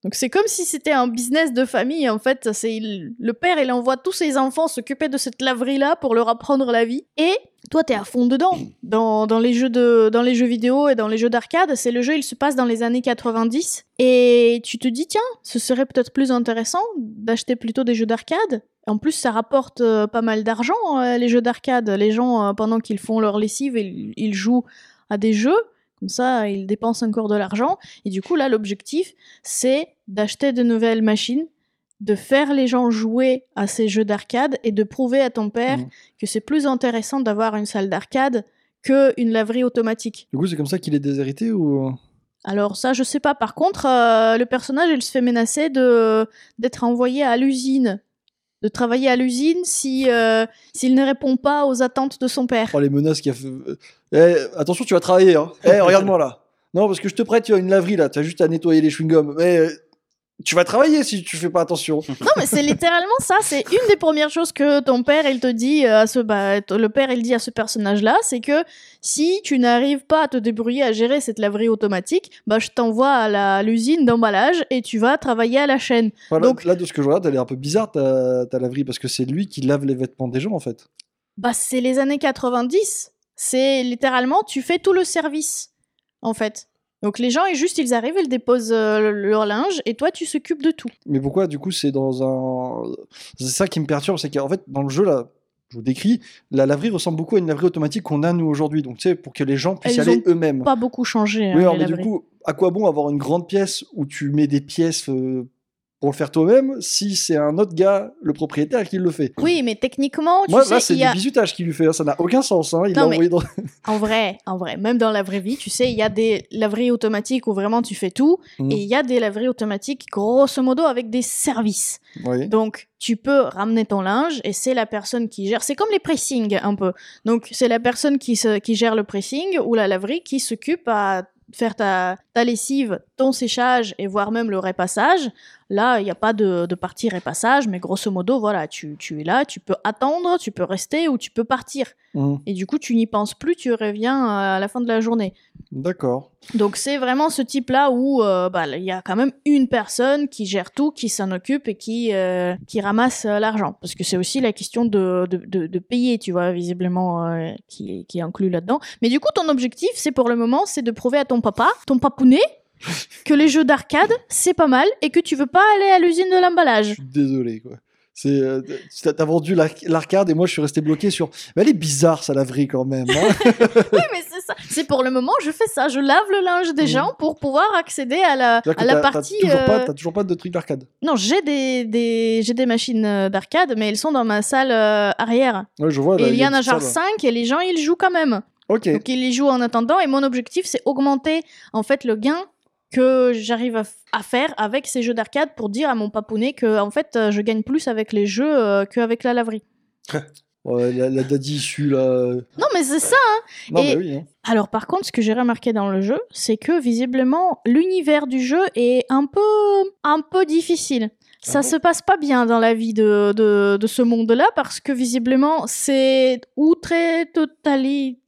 Donc c'est comme si c'était un business de famille en fait. C'est le père, il envoie tous ses enfants s'occuper de cette laverie là pour leur apprendre la vie. Et toi, t'es à fond dedans dans, les jeux de dans les jeux vidéo et dans les jeux d'arcade. C'est le jeu, il se passe dans les années 90 et tu te dis tiens, ce serait peut-être plus intéressant d'acheter plutôt des jeux d'arcade. En plus, ça rapporte euh, pas mal d'argent euh, les jeux d'arcade. Les gens euh, pendant qu'ils font leur lessive, ils jouent à des jeux. Comme ça, ils dépensent encore de l'argent. Et du coup, là, l'objectif, c'est d'acheter de nouvelles machines, de faire les gens jouer à ces jeux d'arcade et de prouver à ton père Mhm. que c'est plus intéressant d'avoir une salle d'arcade qu'une laverie automatique. Du coup, c'est comme ça qu'il est déshérité ou Alors ça, je sais pas. Par contre, euh, le personnage, il se fait menacer de d'être envoyé à l'usine, de travailler à l'usine si euh, s'il ne répond pas aux attentes de son père. Oh, les menaces qu'il a fait. Eh, attention, tu vas travailler. Hein. Eh, regarde-moi là. Non, parce que je te prête tu as une laverie là. Tu as juste à nettoyer les chewing-gums. Mais euh, tu vas travailler si tu fais pas attention. <laughs> Non, mais c'est littéralement ça. C'est une des premières choses que ton père, il te dit euh, à ce, bah, le père, il dit à ce personnage-là, c'est que si tu n'arrives pas à te débrouiller à gérer cette laverie automatique, bah, je t'envoie à l'usine d'emballage et tu vas travailler à la chaîne. Voilà, Donc- là, de ce que je regarde, elle est un peu bizarre ta, ta laverie parce que c'est lui qui lave les vêtements des gens en fait. Bah, c'est les années 90. C'est littéralement, tu fais tout le service, en fait. Donc les gens, ils juste, ils arrivent, ils déposent euh, leur linge et toi, tu s'occupes de tout. Mais pourquoi du coup c'est dans un. C'est ça qui me perturbe, c'est qu'en fait dans le jeu là, je vous décris, la laverie ressemble beaucoup à une laverie automatique qu'on a nous aujourd'hui. Donc tu sais, pour que les gens puissent y aller eux-mêmes. Pas beaucoup changé. hein, Oui, alors, les mais du coup, à quoi bon avoir une grande pièce où tu mets des pièces euh, pour le faire toi-même si c'est un autre gars, le propriétaire, qui le fait Oui, mais techniquement, tu Moi, sais, là, c'est du a... bizutage qu'il lui fait. hein, Ça n'a aucun sens. Hein. Il Non, l'a mais- envoyé dans. <laughs> En vrai, en vrai, même dans la vraie vie, tu sais, il y a des laveries automatiques où vraiment tu fais tout, Mhm. et il y a des laveries automatiques, grosso modo, avec des services. Oui. Donc, tu peux ramener ton linge, et c'est la personne qui gère. C'est comme les pressings, un peu. Donc, c'est la personne qui, se, qui gère le pressing ou la laverie qui s'occupe à faire ta, ta lessive, ton séchage et voire même le repassage. Là, il n'y a pas de, de partie repassage, mais grosso modo, voilà, tu, tu es là, tu peux attendre, tu peux rester ou tu peux partir. Mhm. Et du coup, tu n'y penses plus, tu reviens à la fin de la journée. D'accord. Donc c'est vraiment ce type-là où euh, bah, il y a quand même une personne qui gère tout, qui s'en occupe et qui, euh, qui ramasse euh, l'argent. Parce que c'est aussi la question de, de, de, de payer, tu vois, visiblement, qui, qui est inclus là-dedans. Mais du coup, ton objectif, c'est pour le moment, c'est de prouver à ton papa, ton que les jeux d'arcade, c'est pas mal et que tu veux pas aller à l'usine de l'emballage. désolé, quoi. C'est, euh, t'as vendu l'arc- l'arcade et moi je suis resté bloqué sur. Mais elle est bizarre, ça laverie quand même. hein. <laughs> Oui, mais c'est ça. C'est pour le moment, je fais ça. Je lave le linge des Mhm. gens pour pouvoir accéder à la, à t'as partie. pas, euh, t'as toujours pas de truc d'arcade. Non, j'ai des, des, j'ai des machines euh, d'arcade, mais elles sont dans ma salle euh, arrière. Ouais, je vois. là, et il y en a genre salle. 5 et les gens, ils jouent quand même. Ok. Donc ils les jouent en attendant. Et mon objectif, c'est augmenter en fait le gain que j'arrive à, faire avec ces jeux d'arcade pour dire à mon papounet que en fait euh, je gagne plus avec les jeux euh, qu'avec la laverie. <laughs> Ouais, la, la daddy issue là. euh, Non mais c'est ça. Non, Et- mais oui. hein. Alors par contre, ce que j'ai remarqué dans le jeu, c'est que visiblement l'univers du jeu est un peu, un peu difficile. Ça Ah bon se passe pas bien dans la vie de, de, de ce monde-là parce que visiblement c'est ou très totalitaire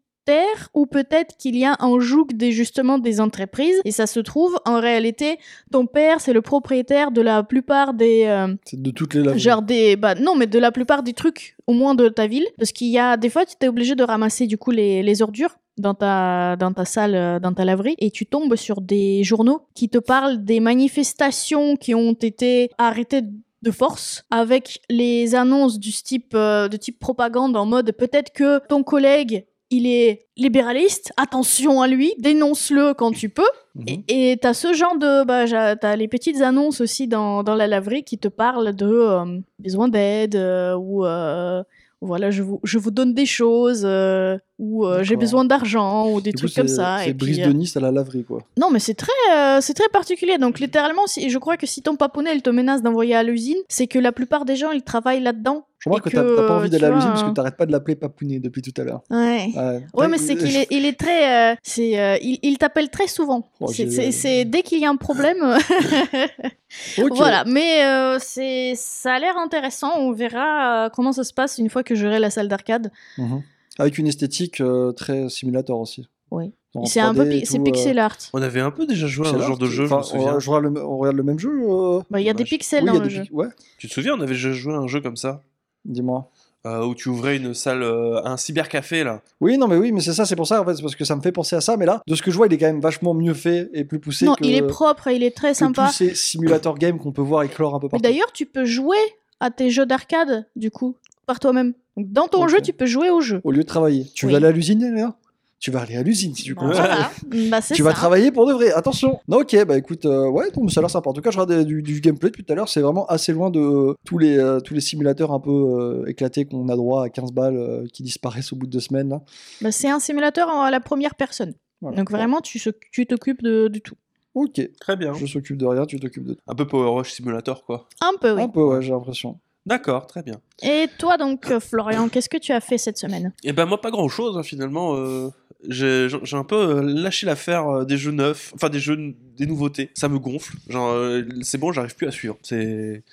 ou peut-être qu'il y a un joug des justement des entreprises et ça se trouve en réalité ton père c'est le propriétaire de la plupart des euh, de toutes les laveries. Genre des bah non mais de la plupart des trucs au moins de ta ville parce qu'il y a des fois tu es obligé de ramasser du coup les, les ordures dans ta dans ta salle euh, dans ta laverie et tu tombes sur des journaux qui te parlent des manifestations qui ont été arrêtées de force avec les annonces du type euh, de type propagande en mode peut-être que ton collègue il est libéraliste, attention à lui, dénonce-le quand tu peux. Mhm. Et- t'as ce genre de, bah, t'as les petites annonces aussi dans, dans la laverie qui te parlent de euh, besoin d'aide euh, ou euh, voilà, je vous, je vous donne des choses euh, ou euh, j'ai besoin d'argent ou des Du coup, trucs comme ça. C'est brise puis, de Nice à la laverie, quoi. non, mais c'est très, euh, c'est très particulier. Donc littéralement, si, je crois que si ton papounet il te menace d'envoyer à l'usine, c'est que la plupart des gens ils travaillent là-dedans. Je remarque Et que t'as pas envie d'aller à l'usine parce que euh, t'arrêtes pas de l'appeler papounet depuis tout à l'heure. Ouais. Ouais, Ouais, mais c'est qu'il est, il est très, euh, c'est, euh, il, il t'appelle très souvent. Oh, c'est, dès qu'il y a un problème. <laughs> Ok. Voilà, mais euh, c'est, ça a l'air intéressant. On verra comment ça se passe une fois que j'aurai la salle d'arcade. Mhm. Avec une esthétique euh, très simulator aussi. Oui. C'est un peu, 3D et pi- c'est tout, pixel art. On avait un peu déjà joué à un genre de jeu, Enfin, je me souviens. on, je regarde le, on regarde le même jeu euh Bah, il y a des pixels Oui, dans le jeu. Ouais, Tu te souviens, on avait déjà joué à un jeu comme ça? Dis-moi. euh, où tu ouvrais une salle, euh, un cybercafé là. Oui, non, mais oui, mais c'est ça, c'est pour ça, en fait, c'est parce que ça me fait penser à ça. Mais là, de ce que je vois, il est quand même vachement mieux fait et plus poussé Non, que, il est propre, il est très que sympa. tous ces simulator games qu'on peut voir éclore un peu Mais partout. d'ailleurs, tu peux jouer à tes jeux d'arcade, du coup, par toi-même. Donc, dans ton jeu, tu peux jouer au jeu. Au lieu de travailler. Tu Oui. veux aller à l'usine, Léa Tu vas aller à l'usine si tu Bah, voilà. <laughs> Bah, c'est Tu vas ça. travailler pour de vrai, attention. Non, ok, bah écoute, euh, ouais, donc ça a l'air sympa. En tout cas, je regarde du, du gameplay depuis tout à l'heure, c'est vraiment assez loin de euh, tous les euh, tous les simulateurs un peu euh, éclatés qu'on a droit à 15 balles euh, qui disparaissent au bout de deux semaines. Là. Bah, c'est un simulateur à la première personne. Voilà. Donc vraiment, tu se- tu t'occupes de, du tout. Ok, Très bien. je s'occupe de rien, tu t'occupes de tout. Un peu Power Rush Simulator quoi. Un peu, oui. Un peu, ouais, j'ai l'impression. D'accord, très bien. Et toi donc, euh, Florian, qu'est-ce que tu as fait cette semaine? Et ben moi pas grand chose finalement. euh, j'ai un peu euh, lâché l'affaire des jeux neufs, enfin des jeux, des nouveautés. Ça me gonfle. Genre euh, c'est bon, j'arrive plus à suivre. C'est,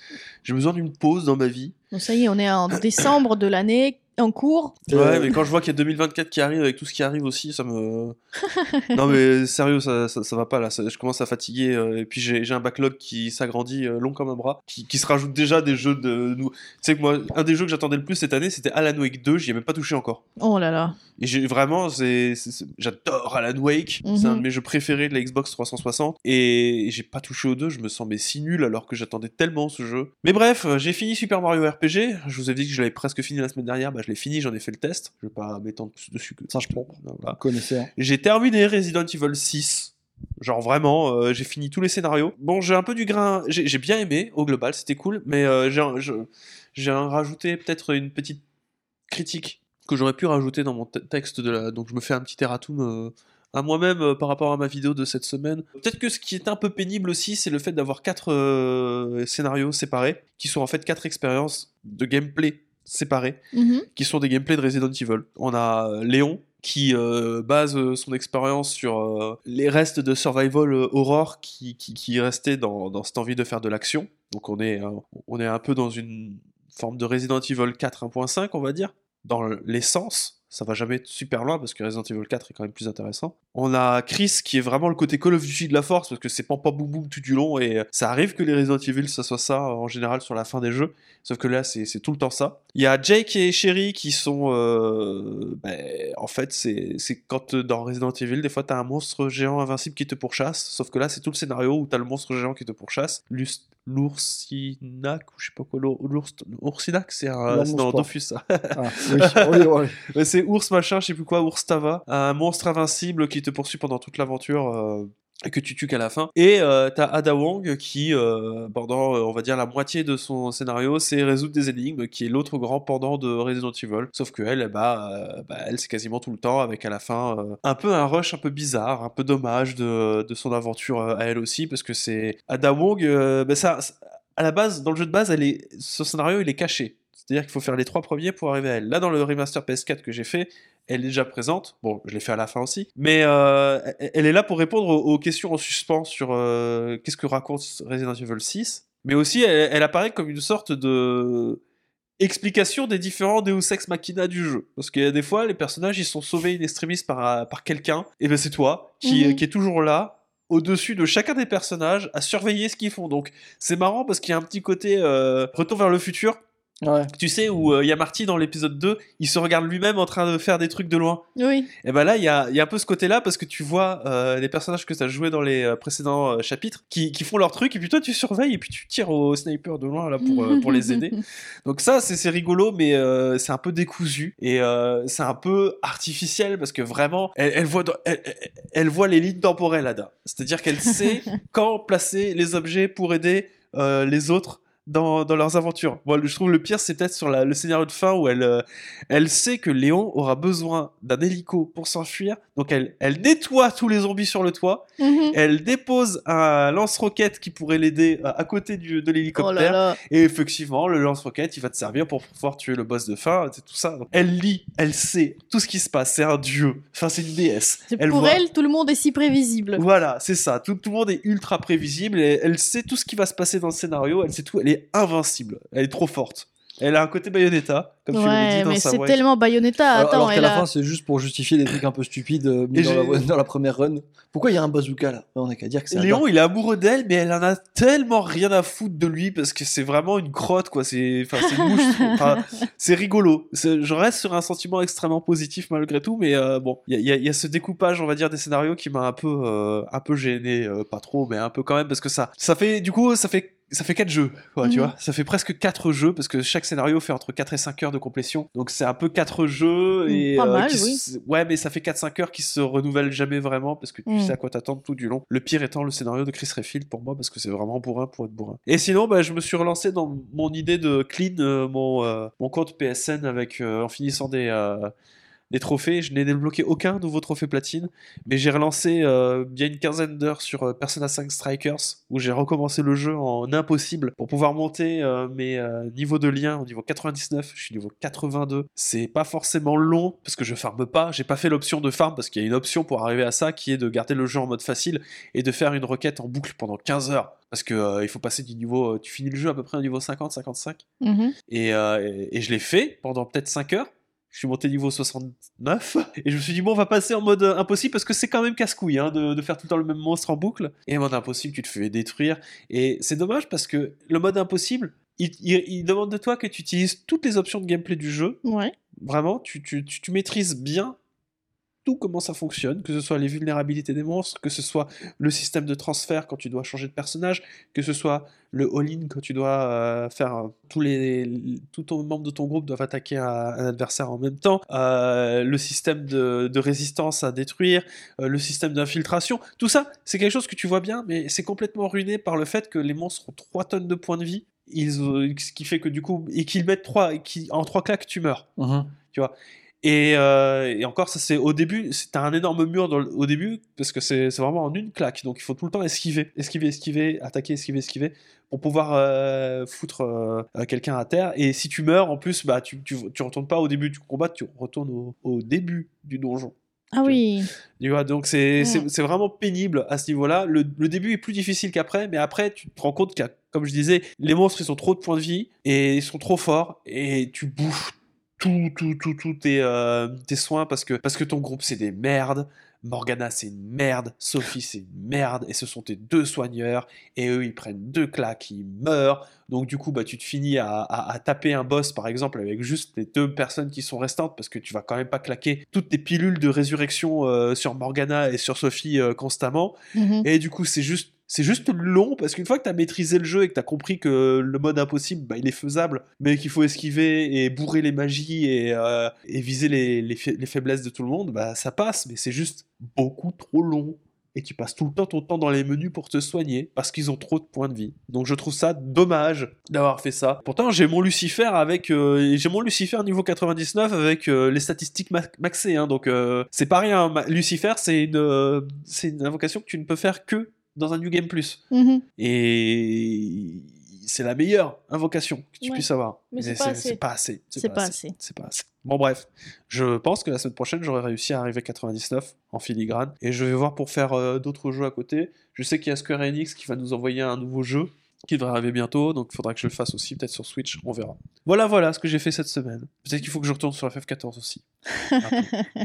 j'ai besoin d'une pause dans ma vie. Bon, ça y est, on est en décembre de l'année en cours. Euh, Ouais, mais quand je vois qu'il y a 2024 qui arrive avec tout ce qui arrive aussi, ça me. <laughs> non, mais sérieux, ça, ça, ça va pas là. Ça- je commence à fatiguer. euh, et puis j'ai j'ai un backlog qui s'agrandit euh, long comme un bras, qui, qui se rajoute déjà des jeux de nous. Tu sais que moi, un des jeux que j'attendais le plus cette année, c'était Alan Wake 2. J'y ai même pas touché encore. Oh là là. Et j'ai vraiment, j'adore Alan Wake. C'est un Mhm. de mes jeux préférés de la Xbox 360. Et j'ai pas touché aux deux. Je me sens mais si nul alors que j'attendais tellement ce jeu. Mais bref, euh, j'ai fini Super Mario RPG. Je vous ai dit que je l'avais presque fini la semaine dernière. Bah, je l'ai fini, j'en ai fait le test. Je vais pas m'étendre plus dessus que Ça, je comprends. Voilà. Vous connaissez. hein. J'ai terminé Resident Evil 6. Genre vraiment, euh, j'ai fini tous les scénarios. Bon, j'ai un peu du grain. J'ai bien aimé au global, c'était cool. Mais euh, j'ai rajouté peut-être une petite critique que j'aurais pu rajouter dans mon te- texte de la. Donc je me fais un petit erratum euh, à moi-même par rapport à ma vidéo de cette semaine. Peut-être que ce qui est un peu pénible aussi, c'est le fait d'avoir quatre scénarios séparés, qui sont en fait quatre expériences de gameplay séparés Mhm. qui sont des gameplays de Resident Evil. On a euh, Léon qui euh, base euh, son expérience sur euh, les restes de survival horror qui, qui, qui restaient dans, dans cette envie de faire de l'action. Donc on est, on est un peu dans une forme de Resident Evil 4 1.5 on va dire, dans l'essence. Ça va jamais être super loin parce que Resident Evil 4 est quand même plus intéressant. On a Chris qui est vraiment le côté Call of Duty de la force parce que c'est pam boum boum tout du long et euh, ça arrive que les Resident Evil ça soit ça euh, en général sur la fin des jeux. Sauf que là, c'est tout le temps ça. Il y a Jake et Sherry qui sont. euh, ben, en fait, c'est quand dans Resident Evil, des fois, t'as un monstre géant invincible qui te pourchasse. Sauf que là, c'est tout le scénario où t'as le monstre géant qui te pourchasse. L'oursinac, ou je sais pas quoi. l'ours- l'ours- L'oursinac, c'est un- Non, c'est dans. Dofus, ça. Ah, <laughs> oui, oui, c'est ours machin, je sais plus quoi, ours tava, un monstre invincible qui te poursuit pendant toute l'aventure. Que tu tues qu'à la fin. Et euh, t'as Ada Wong qui, euh, pendant, euh, on va dire, la moitié de son scénario, c'est résoudre des énigmes, qui est l'autre grand pendant de Resident Evil. Sauf que elle, bah, euh, bah, elle, c'est quasiment tout le temps, avec à la fin un peu un rush un peu bizarre, un peu dommage de, de son aventure à elle aussi, parce que c'est Ada Wong, bah, ça, à la base, dans le jeu de base, elle est, ce scénario, il est caché. C'est-à-dire qu'il faut faire les trois premiers pour arriver à elle. Là, dans le remaster PS4 que j'ai fait, elle est déjà présente. Bon, je l'ai fait à la fin aussi. Mais euh, elle- elle est là pour répondre aux, questions en suspens sur euh, qu'est-ce que raconte Resident Evil 6. Mais aussi, elle, elle apparaît comme une sorte de explication des différents Deus Ex Machina du jeu. Parce qu'il y a des fois, les personnages, ils sont sauvés in extremis par, par quelqu'un. Et ben c'est toi qui, qui est toujours là au-dessus de chacun des personnages à surveiller ce qu'ils font. Donc c'est marrant parce qu'il y a un petit côté euh, retour vers le futur Ouais. tu sais, où euh, il y a Marty dans l'épisode 2, il se regarde lui-même en train de faire des trucs de loin. Oui. Et ben là, il y a, il y a un peu ce côté-là, parce que tu vois euh, les personnages que tu as joués dans les euh, précédents euh, chapitres qui, qui font leur truc, et puis toi, tu surveilles, et puis tu tires au sniper de loin là, pour, euh, pour les aider. <laughs> Donc ça, c'est c'est rigolo, mais euh, c'est un peu décousu, et euh, c'est un peu artificiel, parce que vraiment, elle, elle voit, dans- elle- elle voit les lignes temporelles, Ada. C'est-à-dire qu'elle sait <laughs> quand placer les objets pour aider euh, les autres dans, dans leurs aventures. Moi, je trouve le pire, c'est peut-être sur la- le scénario de fin où elle, euh, elle sait que Léon aura besoin d'un hélico pour s'enfuir. Donc elle, elle nettoie tous les zombies sur le toit. Mhm. Elle dépose un lance-roquette qui pourrait l'aider euh, à côté du, de Oh l'hélicoptère. là là. Et effectivement, le lance-roquette, il va te servir pour pouvoir tuer le boss de fin, c'est tout ça. Donc, elle lit, elle sait tout ce qui se passe. C'est un dieu. Enfin, c'est une déesse. C'est Elle Pour voit- elle, tout le monde est si prévisible. voilà, c'est ça. Tout, tout le monde est ultra prévisible. Et elle sait tout ce qui va se passer dans le scénario. Elle sait tout. Elle est invincible. Elle est trop forte. Elle a un côté Bayonetta, comme tu l'avais Ouais, dit dans mais c'est tellement Bayonetta. Alors, Attends, alors qu'à elle la a... fin, c'est juste pour justifier des trucs un peu stupides euh, mis dans la, dans la première run. Pourquoi il y a un bazooka là? On a qu'à dire que c'est Léon, il est amoureux d'elle, mais elle en a tellement rien à foutre de lui parce que c'est vraiment une crotte, quoi. C'est, enfin, c'est une mouche. <laughs> Enfin, c'est rigolo. C'est- Je reste sur un sentiment extrêmement positif malgré tout, mais euh, bon, y y il y a ce découpage, on va dire, des scénarios qui m'a un peu, euh, un peu gêné, euh, pas trop, mais un peu quand même parce que ça, ça fait, du coup, ça fait. Ça fait 4 jeux, quoi, tu Mhm. vois. Ça fait presque 4 jeux parce que chaque scénario fait entre 4 et 5 heures de complétion. Donc c'est un peu 4 jeux et Pas euh, mal, qui oui. s- ouais, mais ça fait 4-5 heures qui se renouvellent jamais vraiment parce que tu Mm. sais à quoi t'attendre tout du long. Le pire étant le scénario de Chris Redfield pour moi parce que c'est vraiment bourrin pour être bourrin. Et sinon, bah, je me suis relancé dans mon idée de clean euh, mon, euh, mon compte PSN avec en finissant des des trophées. Je n'ai débloqué aucun nouveau trophée platine, mais j'ai relancé euh, il y a une quinzaine d'heures sur euh, Persona 5 Strikers où j'ai recommencé le jeu en impossible pour pouvoir monter euh, mes euh, niveaux de lien au niveau 99. Je suis niveau 82. C'est pas forcément long parce que je farme pas. J'ai pas fait l'option de farm parce qu'il y a une option pour arriver à ça qui est de garder le jeu en mode facile et de faire une requête en boucle pendant 15 heures. Parce que euh, il faut passer du niveau. euh, tu finis le jeu à peu près au niveau 50-55. Mhm. Et, euh, et- et je l'ai fait pendant peut-être 5 heures. Je suis monté niveau 69 et je me suis dit bon on va passer en mode euh, impossible parce que c'est quand même casse-couille hein, de, de faire tout le temps le même monstre en boucle. Et en mode impossible tu te fais détruire et c'est dommage parce que le mode impossible il, il- il demande de toi que tu utilises toutes les options de gameplay du jeu. Ouais. Vraiment tu, tu, tu, tu maîtrises bien tout comment ça fonctionne, que ce soit les vulnérabilités des monstres, que ce soit le système de transfert quand tu dois changer de personnage, que ce soit le all-in quand tu dois euh, faire euh, tous les tout ton membre de ton groupe doivent attaquer un, un adversaire en même temps, euh, le système de, de résistance à détruire, euh, le système d'infiltration, tout ça c'est quelque chose que tu vois bien, mais c'est complètement ruiné par le fait que les monstres ont 3 tonnes de points de vie, ils, ce qui fait que du coup et qu'ils mettent 3 et qui, en 3 claques tu meurs. Mhm. Et, euh, et encore, ça c'est au début, c'est un énorme mur dans le- au début parce que c'est vraiment en une claque. Donc il faut tout le temps esquiver, esquiver, esquiver, attaquer, esquiver, esquiver pour pouvoir euh, foutre euh, quelqu'un à terre. Et si tu meurs, en plus, bah tu, tu, tu retournes pas au début du combat, tu retournes au, au début du donjon. Ah oui. Tu vois, donc c'est vraiment pénible à ce niveau-là. Le, le début est plus difficile qu'après, mais après, tu te rends compte qu'il y a, comme je disais, les monstres, ils ont trop de points de vie et ils sont trop forts et tu bouffes tout, tout, tout, tout tes, euh, tes soins parce que, parce que ton groupe, c'est des merdes. Morgana, c'est une merde. Sophie, c'est une merde. Et ce sont tes deux soigneurs. Et eux, ils prennent deux claques, ils meurent. Donc, du coup, bah, tu te finis à, à- à taper un boss, par exemple, avec juste les deux personnes qui sont restantes, parce que tu vas quand même pas claquer toutes tes pilules de résurrection euh, sur Morgana et sur Sophie euh, constamment. Mhm. Et du coup, c'est juste, c'est juste long parce qu'une fois que tu as maîtrisé le jeu et que tu as compris que le mode impossible, bah, il est faisable, mais qu'il faut esquiver et bourrer les magies et, euh, et viser les, les, fa- les faiblesses de tout le monde, bah, ça passe, mais c'est juste beaucoup trop long. Et tu passes tout le temps ton temps dans les menus pour te soigner parce qu'ils ont trop de points de vie. Donc je trouve ça dommage d'avoir fait ça. Pourtant j'ai mon Lucifer avec euh, j'ai mon Lucifer niveau 99 avec euh, les statistiques ma- maxées. hein. donc euh, c'est pas rien. Lucifer c'est une euh, c'est une invocation que tu ne peux faire que dans un New Game Plus. Mhm. Et c'est la meilleure invocation que tu Ouais. puisses avoir. Mais c'est pas assez. C'est pas assez. C'est pas assez. C'est pas assez. Bon bref, je pense que la semaine prochaine j'aurai réussi à arriver à 99 en filigrane et je vais voir pour faire euh, d'autres jeux à côté. Je sais qu'il y a Square Enix qui va nous envoyer un nouveau jeu qui devrait arriver bientôt, donc il faudra que je le fasse aussi, peut-être sur Switch, on verra. Voilà, voilà ce que j'ai fait cette semaine. Peut-être qu'il faut que je retourne sur FF14 aussi. <laughs>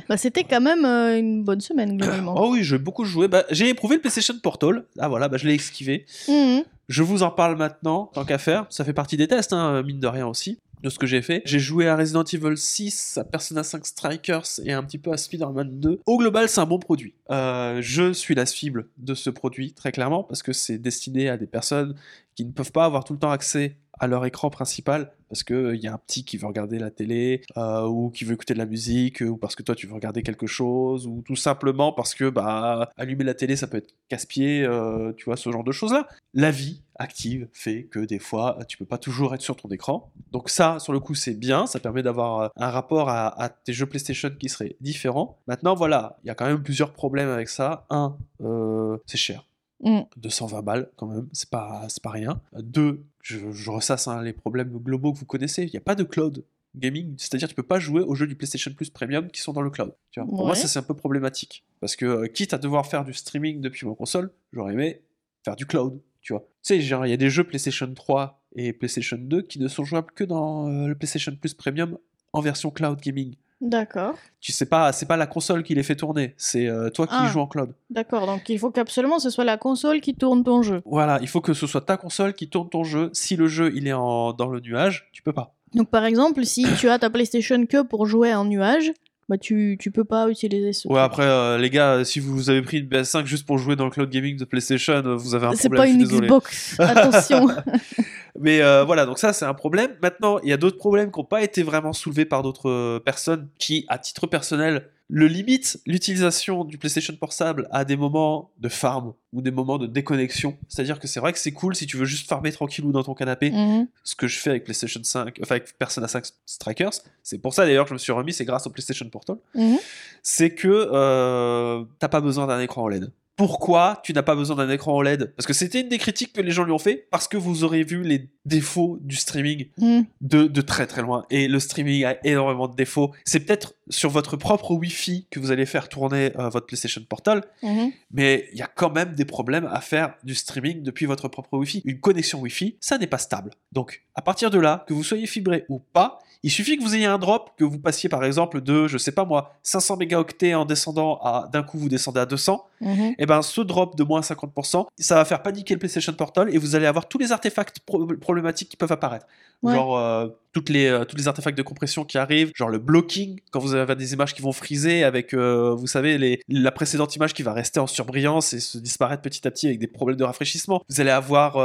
Bah, c'était quand même euh, une bonne semaine, globalement. Oh oui, j'ai beaucoup joué. Bah, j'ai éprouvé le PlayStation Portal. Ah voilà, bah, je l'ai esquivé. Mhm. Je vous en parle maintenant, tant qu'à faire. Ça fait partie des tests, hein, mine de rien aussi, de ce que j'ai fait. J'ai joué à Resident Evil 6, à Persona 5 Strikers et un petit peu à Spider-Man 2. Au global, c'est un bon produit. Euh, je suis la cible de ce produit, très clairement, parce que c'est destiné à des personnes qui ne peuvent pas avoir tout le temps accès à leur écran principal parce que il y a un petit qui veut regarder la télé euh, ou qui veut écouter de la musique ou parce que toi tu veux regarder quelque chose ou tout simplement parce que bah allumer la télé ça peut être casse-pied euh, tu vois ce genre de choses là la vie active fait que des fois tu peux pas toujours être sur ton écran. Donc ça sur le coup c'est bien. Ça permet d'avoir euh, un rapport à, à tes jeux PlayStation qui serait différent maintenant voilà il y a quand même plusieurs problèmes avec ça. Un euh, c'est cher. Mm. 220 balles quand même, c'est pas, c'est pas rien. Deux, je, je ressasse hein, les problèmes globaux que vous connaissez, il n'y a pas de cloud gaming, c'est-à-dire tu peux pas jouer aux jeux du PlayStation Plus Premium qui sont dans le cloud. Tu vois. Pour moi ça c'est un peu problématique, parce que euh, quitte à devoir faire du streaming depuis ma console, j'aurais aimé faire du cloud, tu vois. Tu sais, genre il y a des jeux PlayStation 3 et PlayStation 2 qui ne sont jouables que dans euh, le PlayStation Plus Premium en version cloud gaming. D'accord. Tu sais pas, c'est pas la console qui les fait tourner, c'est euh, toi qui Ah. joues en cloud. D'accord. Donc il faut qu'absolument ce soit la console qui tourne ton jeu. Voilà, il faut que ce soit ta console qui tourne ton jeu. Si le jeu il est en, dans le nuage, tu peux pas. Donc par exemple, si tu as ta PlayStation que pour jouer en nuage, bah tu, tu peux pas utiliser ce Ouais, truc. après, euh, les gars, si vous avez pris une PS5 juste pour jouer dans le cloud gaming de PlayStation, euh, vous avez un C'est problème. pas je une désolé. Xbox. Attention. <laughs> Mais euh, voilà, donc ça c'est un problème. Maintenant, il y a d'autres problèmes qui n'ont pas été vraiment soulevés par d'autres euh, personnes qui, à titre personnel, le limitent l'utilisation du PlayStation Portable à des moments de farm ou des moments de déconnexion. C'est-à-dire que c'est vrai que c'est cool si tu veux juste farmer tranquillou dans ton canapé, Mhm. ce que je fais avec PlayStation 5, enfin avec Persona 5 Strikers. C'est pour ça d'ailleurs que je me suis remis, c'est grâce au PlayStation Portal. Mhm. C'est que euh, t'as pas besoin d'un écran OLED. Pourquoi tu n'as pas besoin d'un écran OLED Parce que c'était une des critiques que les gens lui ont fait, parce que vous aurez vu les défauts du streaming de, de très très loin. Et le streaming a énormément de défauts. C'est peut-être sur votre propre Wi-Fi que vous allez faire tourner euh, votre PlayStation Portal, Mhm. mais il y a quand même des problèmes à faire du streaming depuis votre propre Wi-Fi. Une connexion Wi-Fi, ça n'est pas stable. Donc, à partir de là, que vous soyez fibré ou pas, il suffit que vous ayez un drop, que vous passiez par exemple de, je sais pas moi, 500 mégaoctets en descendant à, d'un coup vous descendez à 200, Mhm. et ben ce drop de moins 50%, ça va faire paniquer le PlayStation Portal et vous allez avoir tous les artefacts pro- problématiques qui peuvent apparaître. Ouais. Genre euh, toutes les, euh, tous les artefacts de compression qui arrivent, genre le blocking, quand vous avez des images qui vont friser avec, euh, vous savez, les, la précédente image qui va rester en surbrillance et se disparaître petit à petit avec des problèmes de rafraîchissement. Vous allez avoir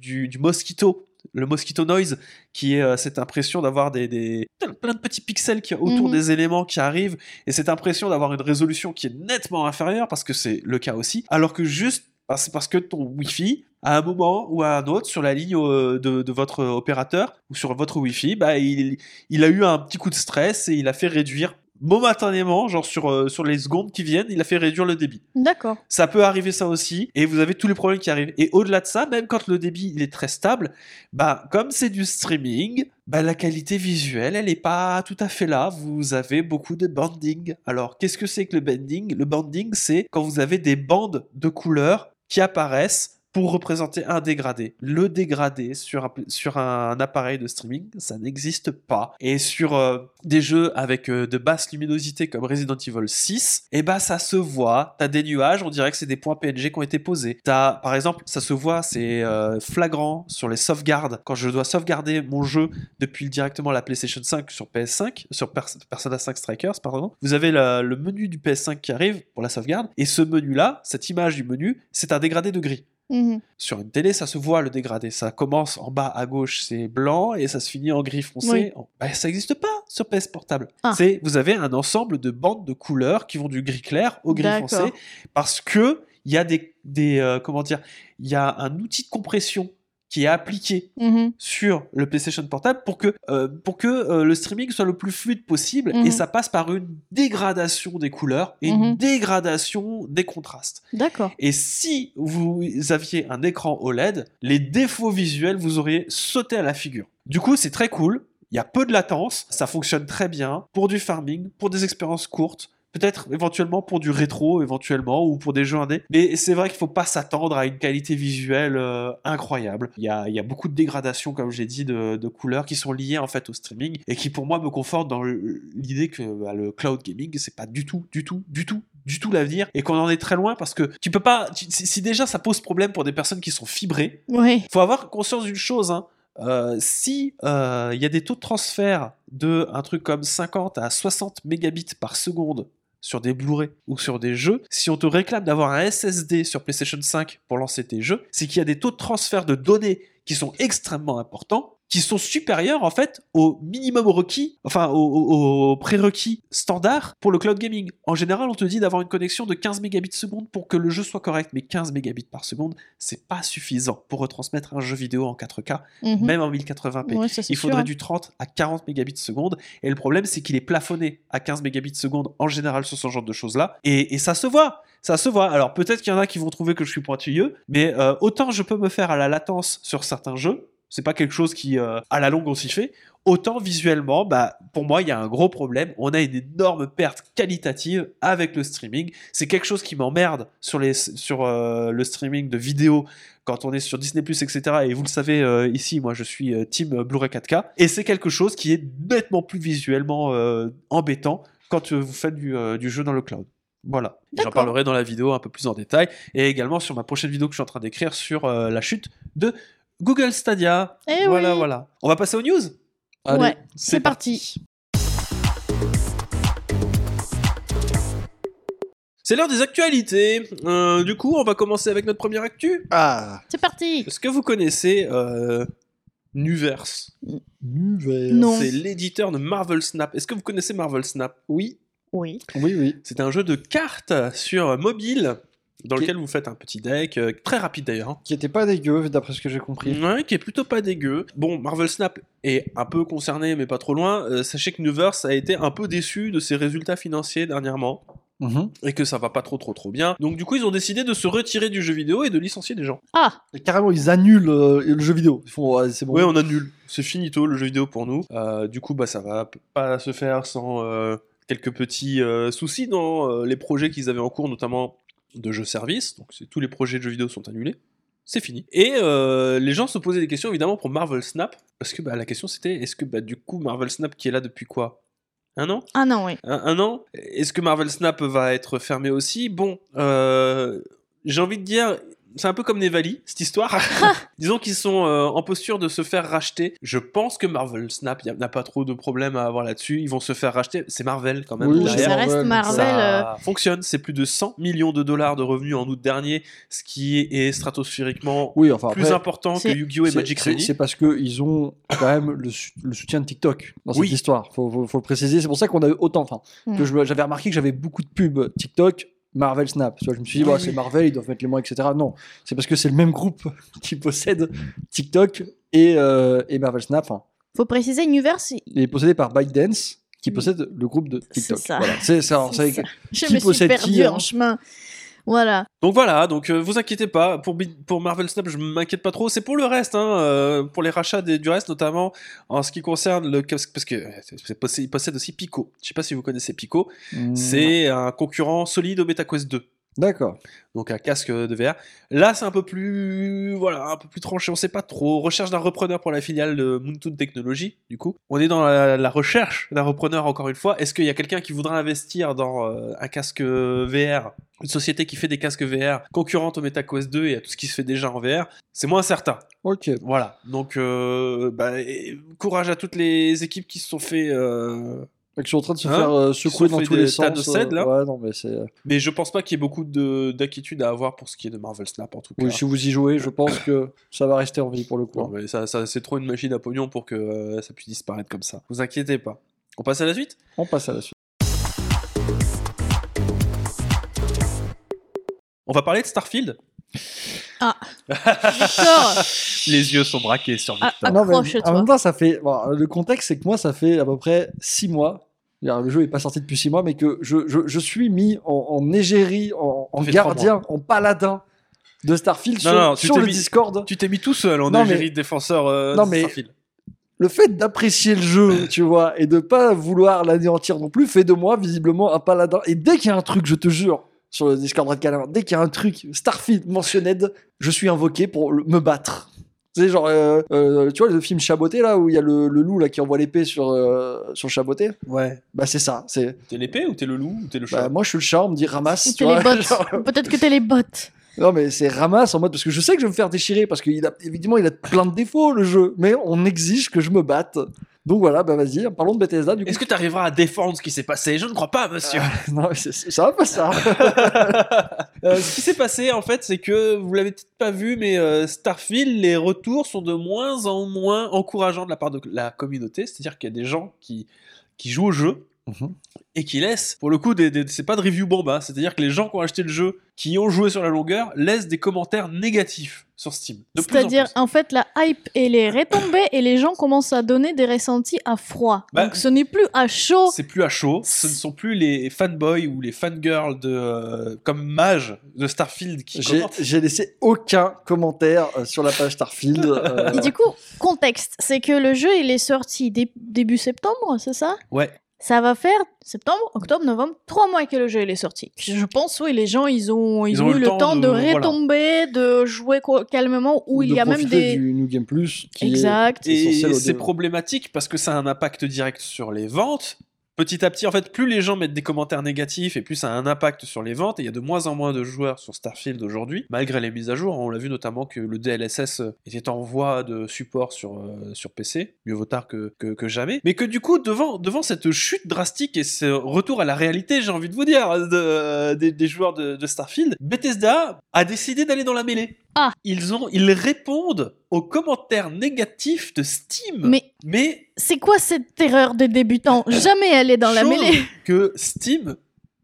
du, du mosquito. Le mosquito noise, qui est euh, cette impression d'avoir des, des- plein de petits pixels qui, autour Mhm. des éléments qui arrivent, et cette impression d'avoir une résolution qui est nettement inférieure, parce que c'est le cas aussi, alors que juste, bah, c'est parce que ton Wi-Fi, à un moment ou à un autre sur la ligne euh, de, de votre opérateur ou sur votre Wi-Fi, bah, il, il a eu un petit coup de stress et il a fait réduire momentanément, genre sur, euh, sur les secondes qui viennent, il a fait réduire le débit. D'accord. Ça peut arriver ça aussi, et vous avez tous les problèmes qui arrivent. Et au-delà de ça, même quand le débit il est très stable, bah comme c'est du streaming, bah la qualité visuelle elle est pas tout à fait là. Vous avez beaucoup de banding. Alors qu'est-ce que c'est que le banding? Le banding c'est quand vous avez des bandes de couleurs qui apparaissent pour représenter un dégradé. Le dégradé sur un, sur un appareil de streaming, ça n'existe pas. Et sur euh, des jeux avec euh, de basse luminosité comme Resident Evil 6, eh ben ça se voit. T'as des nuages, on dirait que c'est des points PNG qui ont été posés. T'as, par exemple, ça se voit, c'est euh, flagrant sur les sauvegardes. Quand je dois sauvegarder mon jeu depuis directement la PlayStation 5 sur PS5, sur Persona 5 Strikers, pardon, vous avez le menu du PS5 qui arrive pour la sauvegarde. Et ce menu-là, cette image du menu, c'est un dégradé de gris. Mhm. Sur une télé, ça se voit le dégradé. Ça commence en bas à gauche, c'est blanc, et ça se finit en gris foncé. Bah, ça n'existe pas sur PS Portable. Ah. C'est, vous avez un ensemble de bandes de couleurs qui vont du gris clair au gris foncé, parce que il y a des, des euh, comment dire, il y a un outil de compression qui est appliqué Mhm. sur le PlayStation Portable pour que, euh, pour que euh, le streaming soit le plus fluide possible et ça passe par une dégradation des couleurs et une dégradation des contrastes. D'accord. Et si vous aviez un écran OLED, les défauts visuels vous auriez sauté à la figure. Du coup, c'est très cool. Il y a peu de latence, ça fonctionne très bien pour du farming, pour des expériences courtes, peut-être éventuellement pour du rétro, éventuellement, ou pour des jeux indés. Mais c'est vrai qu'il faut pas s'attendre à une qualité visuelle euh, incroyable. Il y, a, il y a beaucoup de dégradations, comme j'ai dit, de, de couleurs qui sont liées en fait au streaming et qui pour moi me confortent dans l'idée que bah, le cloud gaming, c'est pas du tout, du tout, du tout, du tout l'avenir et qu'on en est très loin parce que tu peux pas. tu- si, déjà ça pose problème pour des personnes qui sont fibrées, Oui. faut avoir conscience d'une chose. Hein. Euh, si euh, il y a des taux de transfert de un truc comme 50 à 60 mégabits par seconde sur des Blu-ray ou sur des jeux, si on te réclame d'avoir un SSD sur PlayStation 5 pour lancer tes jeux, c'est qu'il y a des taux de transfert de données qui sont extrêmement importants, qui sont supérieurs en fait au minimum requis, enfin au, au- au prérequis standard pour le cloud gaming. En général, on te dit d'avoir une connexion de 15 mégabits seconde pour que le jeu soit correct, mais 15 mégabits par seconde, c'est pas suffisant pour retransmettre un jeu vidéo en 4K, Mhm. même en 1080p. Ouais, ça, c'est Il faudrait sûr. du 30 à 40 mégabits seconde. Et le problème, c'est qu'il est plafonné à 15 mégabits seconde en général sur ce genre de choses-là. Et, et ça se voit. Ça se voit. Alors peut-être qu'il y en a qui vont trouver que je suis pointilleux, mais euh, autant je peux me faire à la latence sur certains jeux. C'est pas quelque chose qui, euh, à la longue, on s'y fait. Autant visuellement, bah, pour moi, il y a un gros problème. On a une énorme perte qualitative avec le streaming. C'est quelque chose qui m'emmerde sur, les, sur euh, le streaming de vidéos quand on est sur Disney+, etc. Et vous le savez, euh, ici, moi, je suis team Blu-ray 4K. Et c'est quelque chose qui est nettement plus visuellement embêtant quand vous faites du, du jeu dans le cloud. Voilà. J'en parlerai dans la vidéo un peu plus en détail. Et également sur ma prochaine vidéo que je suis en train d'écrire sur euh, la chute de Google Stadia. Eh voilà, oui. voilà. On va passer aux news Allez. Ouais, c'est parti. C'est l'heure des actualités. Euh, du coup, on va commencer avec notre première actu. Ah, C'est parti. Est-ce que vous connaissez euh, Nuverse? Nuverse. Non. C'est l'éditeur de Marvel Snap. Est-ce que vous connaissez Marvel Snap? Oui, Oui. oui, oui. C'est un jeu de cartes sur mobile dans Qui- lequel vous faites un petit deck, euh, très rapide d'ailleurs. hein. Qui était pas dégueu, d'après ce que j'ai compris. Ouais, qui est plutôt pas dégueu. Bon, Marvel Snap est un peu concerné, mais pas trop loin. Euh, sachez que Nuverse a été un peu déçu de ses résultats financiers dernièrement. Mhm. Et que ça va pas trop trop trop bien. Donc du coup ils ont décidé de se retirer du jeu vidéo et de licencier des gens. Ah, Et carrément, ils annulent euh, le jeu vidéo. Ils font, ouais, c'est bon. Ouais on annule. C'est finito le jeu vidéo pour nous. Euh, du coup bah ça va pas se faire sans euh, quelques petits euh, soucis dans euh, les projets qu'ils avaient en cours, notamment de jeux service. Donc tous les projets de jeux vidéo sont annulés. C'est fini. Et euh, les gens se posaient des questions évidemment pour Marvel Snap. Parce que bah, la question c'était est-ce que bah, du coup Marvel Snap qui est là depuis quoi? Un an? Ah non, oui. un, un an? Est-ce que Marvel Snap va être fermé aussi? Bon, euh, j'ai envie de dire, c'est un peu comme Nevali, cette histoire. <laughs> Disons qu'ils sont euh, en posture de se faire racheter. Je pense que Marvel Snap n'a pas trop de problème à avoir là-dessus. Ils vont se faire racheter. C'est Marvel quand même. Oui, derrière. ça reste Marvel, Marvel. euh, Ça fonctionne, c'est plus de 100 millions de dollars de revenus en août dernier, ce qui est stratosphériquement Oui, enfin, plus après, important que Yu-Gi-Oh! et Magic Ready. C'est parce qu'ils ont quand même le, soutien de TikTok dans cette Oui. histoire. Faut, faut, faut le préciser. C'est pour ça qu'on a eu autant. Enfin, Mm. que j'avais remarqué que j'avais beaucoup de pubs TikTok, Marvel Snap. Tu vois, je me suis dit, bah, c'est Marvel, ils doivent mettre les mots, etc. Non, c'est parce que c'est le même groupe <laughs> qui possède TikTok et, euh, et Marvel Snap. Enfin, Faut préciser, Universe, il- est possédé par ByteDance, qui Oui. possède le groupe de C'est TikTok. ça. Voilà. C'est ça. je me suis qui, hein en chemin. Voilà. Donc voilà, donc euh, vous inquiétez pas, pour, Marvel Snap, je m'inquiète pas trop. C'est pour le reste, hein, euh, pour les rachats des- du reste, notamment en ce qui concerne le parce que euh, il possède aussi Pico. Je sais pas si vous connaissez Pico. Hmm, C'est un concurrent solide au MetaQuest 2. D'accord. donc un casque de VR. Là, c'est un peu plus, voilà, un peu plus tranché. On sait pas trop. Recherche d'un repreneur pour la filiale de Moontoon Technology. Du coup, on est dans la, la recherche d'un repreneur encore une fois. Est-ce qu'il y a quelqu'un qui voudra investir dans euh, un casque VR, une société qui fait des casques VR concurrente au MetaQuest 2 et à tout ce qui se fait déjà en VR C'est moins certain. Ok. Voilà. Donc, euh, bah, courage à toutes les équipes qui se sont fait. euh, Ils sont en train de se Hein faire euh, secouer dans tous des les sens. de là. euh, ouais, non, mais c'est. Mais je pense pas qu'il y ait beaucoup de- d'inquiétude à avoir pour ce qui est de Marvel Snap en tout cas. Oui, si vous y jouez, je pense que ça va rester en vie pour le coup. Non, mais ça, ça- c'est trop une machine à pognon pour que euh, ça puisse disparaître comme ça. Vous inquiétez pas. On passe à la suite? On passe à la suite. On va parler de Starfield? <laughs> Victor, Les yeux sont braqués sur Ah, Victor. ah. Non, mais Accroche-toi. en même temps, ça fait. bon, le contexte, c'est que moi, ça fait à peu près 6 mois. Le jeu n'est pas sorti depuis 6 mois, mais que je, je, je suis mis en, en égérie, en, gardien, en paladin de Starfield Non, sur, non, le mis- Discord. Tu t'es mis tout seul en Non, égérie de défenseur euh, Non, de mais- Starfield. Le fait d'apprécier le jeu, <laughs> tu vois, et de pas vouloir l'anéantir non plus, fait de moi visiblement un paladin. Et dès qu'il y a un truc, je te jure, sur le Discord Red Calabar, dès qu'il y a un truc, Starfield mentionned, je suis invoqué pour me battre. Tu sais, genre, euh, euh, tu vois, le film Chaboté, là, où il y a le, le loup là, qui envoie l'épée sur, euh, sur Chaboté Ouais. Bah, c'est ça. C'est, T'es l'épée ou t'es le loup ou t'es le chat? bah, moi, je suis le chat, on me dit ramasse. ou t'es les <laughs> genre, Peut-être que t'es les bots. non, mais c'est ramasse en mode, parce que je sais que je vais me faire déchirer, parce qu'il a, évidemment, il a plein de défauts, le jeu, mais on exige que je me batte. Donc voilà, bah vas-y, parlons de Bethesda, du coup. Est-ce que tu arriveras à défendre ce qui s'est passé? Je ne crois pas, monsieur. non, mais c'est- c'est- ça va pas ça. <laughs> <laughs> Euh, ce qui s'est passé, en fait, c'est que vous l'avez peut-être pas vu, mais euh, Starfield, les retours sont de moins en moins encourageants de la part de la communauté. C'est-à-dire qu'il y a des gens qui, qui jouent au jeu et qui laissent, pour le coup, des, des- c'est pas de review bomba. C'est-à-dire que les gens qui ont acheté le jeu, qui y ont joué sur la longueur, laissent des commentaires négatifs sur Steam. En C'est-à-dire, en fait, la hype, elle est retombée et les gens commencent à donner des ressentis à froid. Bah, Donc, ce n'est plus à chaud. C'est plus à chaud. Ce ne sont plus les fanboys ou les fangirls de, euh, comme Mage de Starfield qui J'ai commentent. j'ai laissé aucun commentaire euh, sur la page Starfield. euh, Et du coup, contexte, c'est que le jeu, il est sorti dé- début septembre, c'est ça? Ouais. Ça va faire septembre, octobre, novembre, trois mois que le jeu il est sorti. Je pense, oui, les gens, ils ont, ils ont eu le temps, de, retomber, de jouer calmement, où il y a même des... du New Game Plus. Qui Exact. Et c'est problématique parce que ça a un impact direct sur les ventes. Petit à petit, en fait, plus les gens mettent des commentaires négatifs et plus ça a un impact sur les ventes. Et il y a de moins en moins de joueurs sur Starfield aujourd'hui, malgré les mises à jour. On l'a vu notamment que le DLSS était en voie de support sur, euh, PC, mieux vaut tard que, jamais. Mais que du coup, devant, cette chute drastique et ce retour à la réalité, j'ai envie de vous dire, de- des, joueurs de Starfield, Bethesda a décidé d'aller dans la mêlée. Ah. Ils, ont, ils répondent aux commentaires négatifs de Steam. Mais Mais c'est quoi cette erreur des débutants? Jamais aller dans la mêlée. que Steam,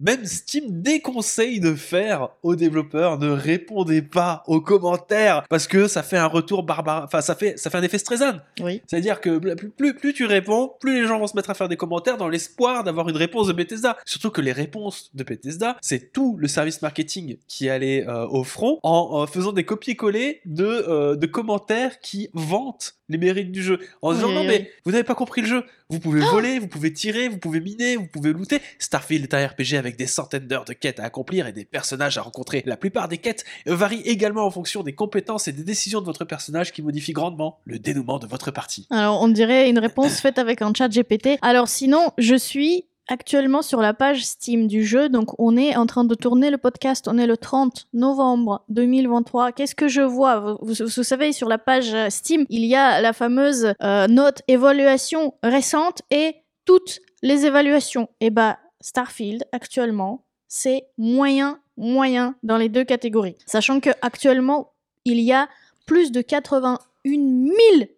même Steam déconseille de faire aux développeurs, ne répondez pas aux commentaires parce que ça fait un retour barbare, enfin ça fait ça fait un effet Streisand. Oui. C'est-à-dire que plus, plus, plus tu réponds, plus les gens vont se mettre à faire des commentaires dans l'espoir d'avoir une réponse de Bethesda. Surtout que les réponses de Bethesda, c'est tout le service marketing qui allait euh, au front en euh, faisant des copier-coller de, euh, de commentaires qui vantent les mérites du jeu. En disant Oui, non oui, mais vous n'avez pas compris le jeu, vous pouvez voler, vous pouvez tirer, vous pouvez miner, vous pouvez looter. Starfield est un RPG avec des centaines d'heures de quêtes à accomplir et des personnages à rencontrer. La plupart des quêtes varient également en fonction des compétences et des décisions de votre personnage qui modifient grandement le dénouement de votre partie. Alors, on dirait une réponse faite avec un chat GPT. Alors, sinon, je suis actuellement sur la page Steam du jeu. Donc, on est en train de tourner le podcast. On est le 30 novembre 2023. Qu'est-ce que je vois? Vous, savez, sur la page Steam, il y a la fameuse euh, note évaluation récente et toutes les évaluations. Et bah, Starfield, actuellement, c'est moyen, moyen dans les deux catégories. Sachant que actuellement, il y a plus de 81 000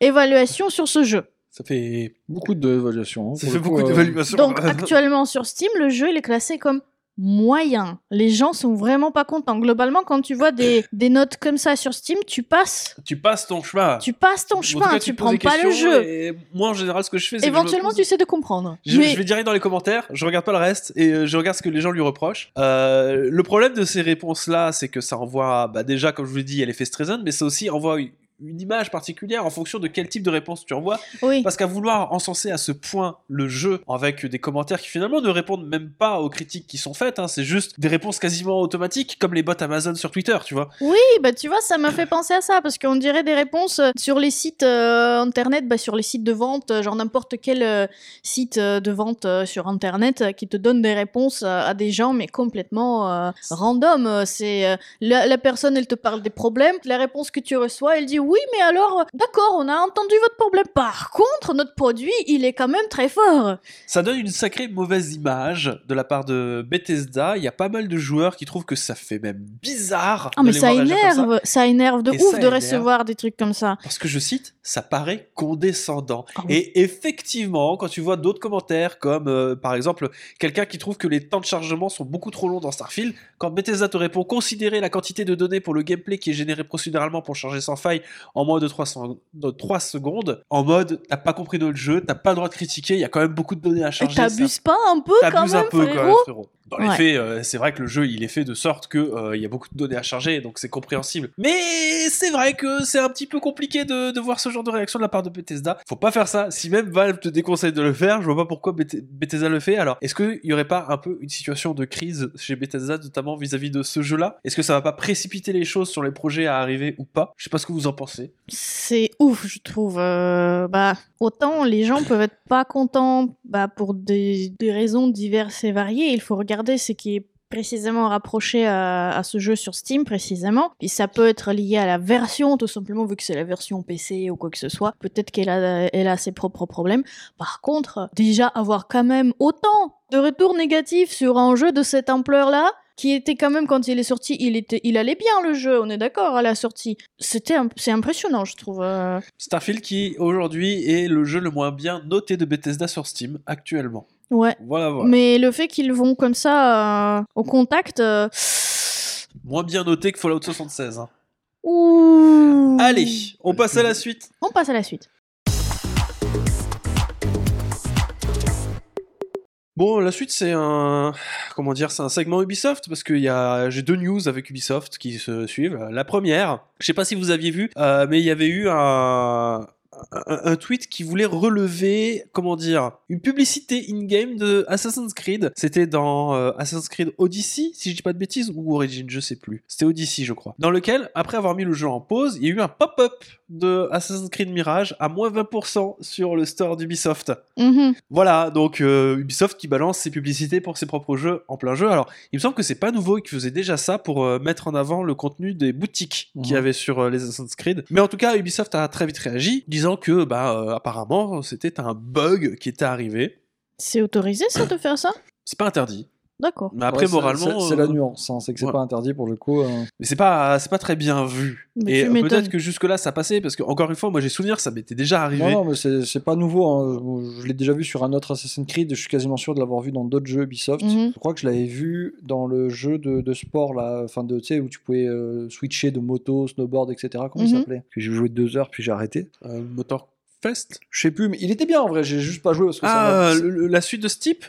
évaluations sur ce jeu. Ça fait, Beaucoup d'évaluations. hein, ça fait beaucoup euh, d'évaluations. Donc <laughs> actuellement sur Steam, le jeu il est classé comme moyen. Les gens sont vraiment pas contents. Globalement, quand tu vois des, <laughs> des notes comme ça sur Steam, tu passes, Tu passes ton chemin. tu passes ton chemin, cas, tu prends pas le jeu. Et moi, en général, ce que je fais, c'est que je me Éventuellement, tu sais de comprendre. Je, Mais je vais direct dans les commentaires, je regarde pas le reste et euh, je regarde ce que les gens lui reprochent. Euh, le problème de ces réponses-là, c'est que ça envoie, bah déjà, comme je vous l'ai dit, il y a l'effet Streisand, mais ça aussi envoie une- image particulière en fonction de quel type de réponse tu envoies. oui. Parce qu'à vouloir encenser à ce point le jeu avec des commentaires qui finalement ne répondent même pas aux critiques qui sont faites, hein, c'est juste des réponses quasiment automatiques, comme les bots Amazon sur Twitter, tu vois. Oui, bah tu vois, ça m'a fait penser à ça parce qu'on dirait des réponses euh, sur les sites euh, internet, bah, sur les sites de vente, euh, genre n'importe quel euh, site de vente euh, sur internet qui te donne des réponses à des gens, mais complètement random. C'est la, la personne, elle te parle des problèmes, la réponse que tu reçois, elle dit oui, mais alors, d'accord, on a entendu votre problème. Par contre, notre produit, il est quand même très fort. Ça donne une sacrée mauvaise image de la part de Bethesda. Il y a pas mal de joueurs qui trouvent que ça fait même bizarre. Ah, de mais les ça voir énerve, ça énerve de Et ouf de énerve. recevoir des trucs comme ça. Parce que je cite, ça paraît condescendant. Ah oui. Et effectivement, quand tu vois d'autres commentaires, comme euh, par exemple quelqu'un qui trouve que les temps de chargement sont beaucoup trop longs dans Starfield, quand Bethesda te répond considérez la quantité de données pour le gameplay qui est généré procéduralement pour charger sans faille en moins de 300 de 3 secondes, en mode t'as pas compris notre jeu, t'as pas le droit de critiquer, il y a quand même beaucoup de données à charger. T'abuses pas un peu quand même, un peu quand même, frérot frérot. Dans les faits, euh, c'est vrai que le jeu il est fait de sorte que euh, il y a beaucoup de données à charger, donc c'est compréhensible. Mais c'est vrai que c'est un petit peu compliqué de, de voir ce genre de réaction de la part de Bethesda. Faut pas faire ça. Si même Valve te déconseille de le faire, je vois pas pourquoi Beth- Bethesda le fait. Alors, est-ce qu'il y aurait pas un peu une situation de crise chez Bethesda, notamment vis-à-vis de ce jeu-là? Est-ce que ça va pas précipiter les choses sur les projets à arriver ou pas? Je sais pas ce que vous en pensez. C'est ouf, je trouve. Euh, bah, autant les gens peuvent être pas contents bah, pour des, raisons diverses et variées. Il faut regarder ce qui est précisément rapproché à, ce jeu sur Steam précisément. Puis ça peut être lié à la version, tout simplement, vu que c'est la version PC ou quoi que ce soit. Peut-être qu'elle a, elle a ses propres problèmes. Par contre, déjà avoir quand même autant de retours négatifs sur un jeu de cette ampleur-là, qui était quand même quand il est sorti, il était, il allait bien le jeu, on est d'accord à la sortie. C'était, c'est impressionnant, je trouve. euh. Starfield qui aujourd'hui est le jeu le moins bien noté de Bethesda sur Steam actuellement. Ouais. Voilà, voilà. Mais le fait qu'ils vont comme ça euh, au contact. euh, Moins bien noté que Fallout 76. hein. Ouh. Allez, on passe à la suite. On passe à la suite. Bon, la suite, c'est un, comment dire, c'est un segment Ubisoft parce que y a, j'ai deux news avec Ubisoft qui se suivent. La première, je sais pas si vous aviez vu, euh, mais il y avait eu un, un, tweet qui voulait relever, comment dire, une publicité in-game de Assassin's Creed. C'était dans euh, Assassin's Creed Odyssey, si je dis pas de bêtises, ou Origin, je sais plus. C'était Odyssey, je crois. Dans lequel, après avoir mis le jeu en pause, il y a eu un pop-up de Assassin's Creed Mirage à moins 20% sur le store d'Ubisoft. Mhm. Voilà, donc euh, Ubisoft qui balance ses publicités pour ses propres jeux en plein jeu. Alors, il me semble que c'est pas nouveau et qu'ils faisaient déjà ça pour euh, mettre en avant le contenu des boutiques qu'il y Mhm. avait sur euh, les Assassin's Creed. Mais en tout cas, Ubisoft a très vite réagi, disant que, bah, euh, apparemment, c'était un bug qui était arrivé. C'est autorisé ça de faire ça? C'est pas interdit. D'accord. Mais après, Ouais, moralement. c'est c'est la euh, nuance, hein, c'est que c'est ouais. pas interdit pour le coup. euh. Mais c'est pas, c'est pas très bien vu. Mais et tu m'étonnes. peut-être que jusque-là, ça passait, parce que, encore une fois, moi j'ai souvenir, ça m'était déjà arrivé. Non, non, mais c'est c'est pas nouveau. hein. Je l'ai déjà vu sur un autre Assassin's Creed. Je suis quasiment sûr de l'avoir vu dans d'autres jeux Ubisoft. Mhm. Je crois que je l'avais vu dans le jeu de, de sport là, enfin de, tu sais, où tu pouvais euh, switcher de moto, snowboard, etc. Comment il Mhm. s'appelait? J'ai joué deux heures puis j'ai arrêté. Euh, Motor Fest Je sais plus, mais il était bien en vrai. J'ai juste pas joué parce que ça Ah, m'a- le- le- la suite de Steep? Hmm,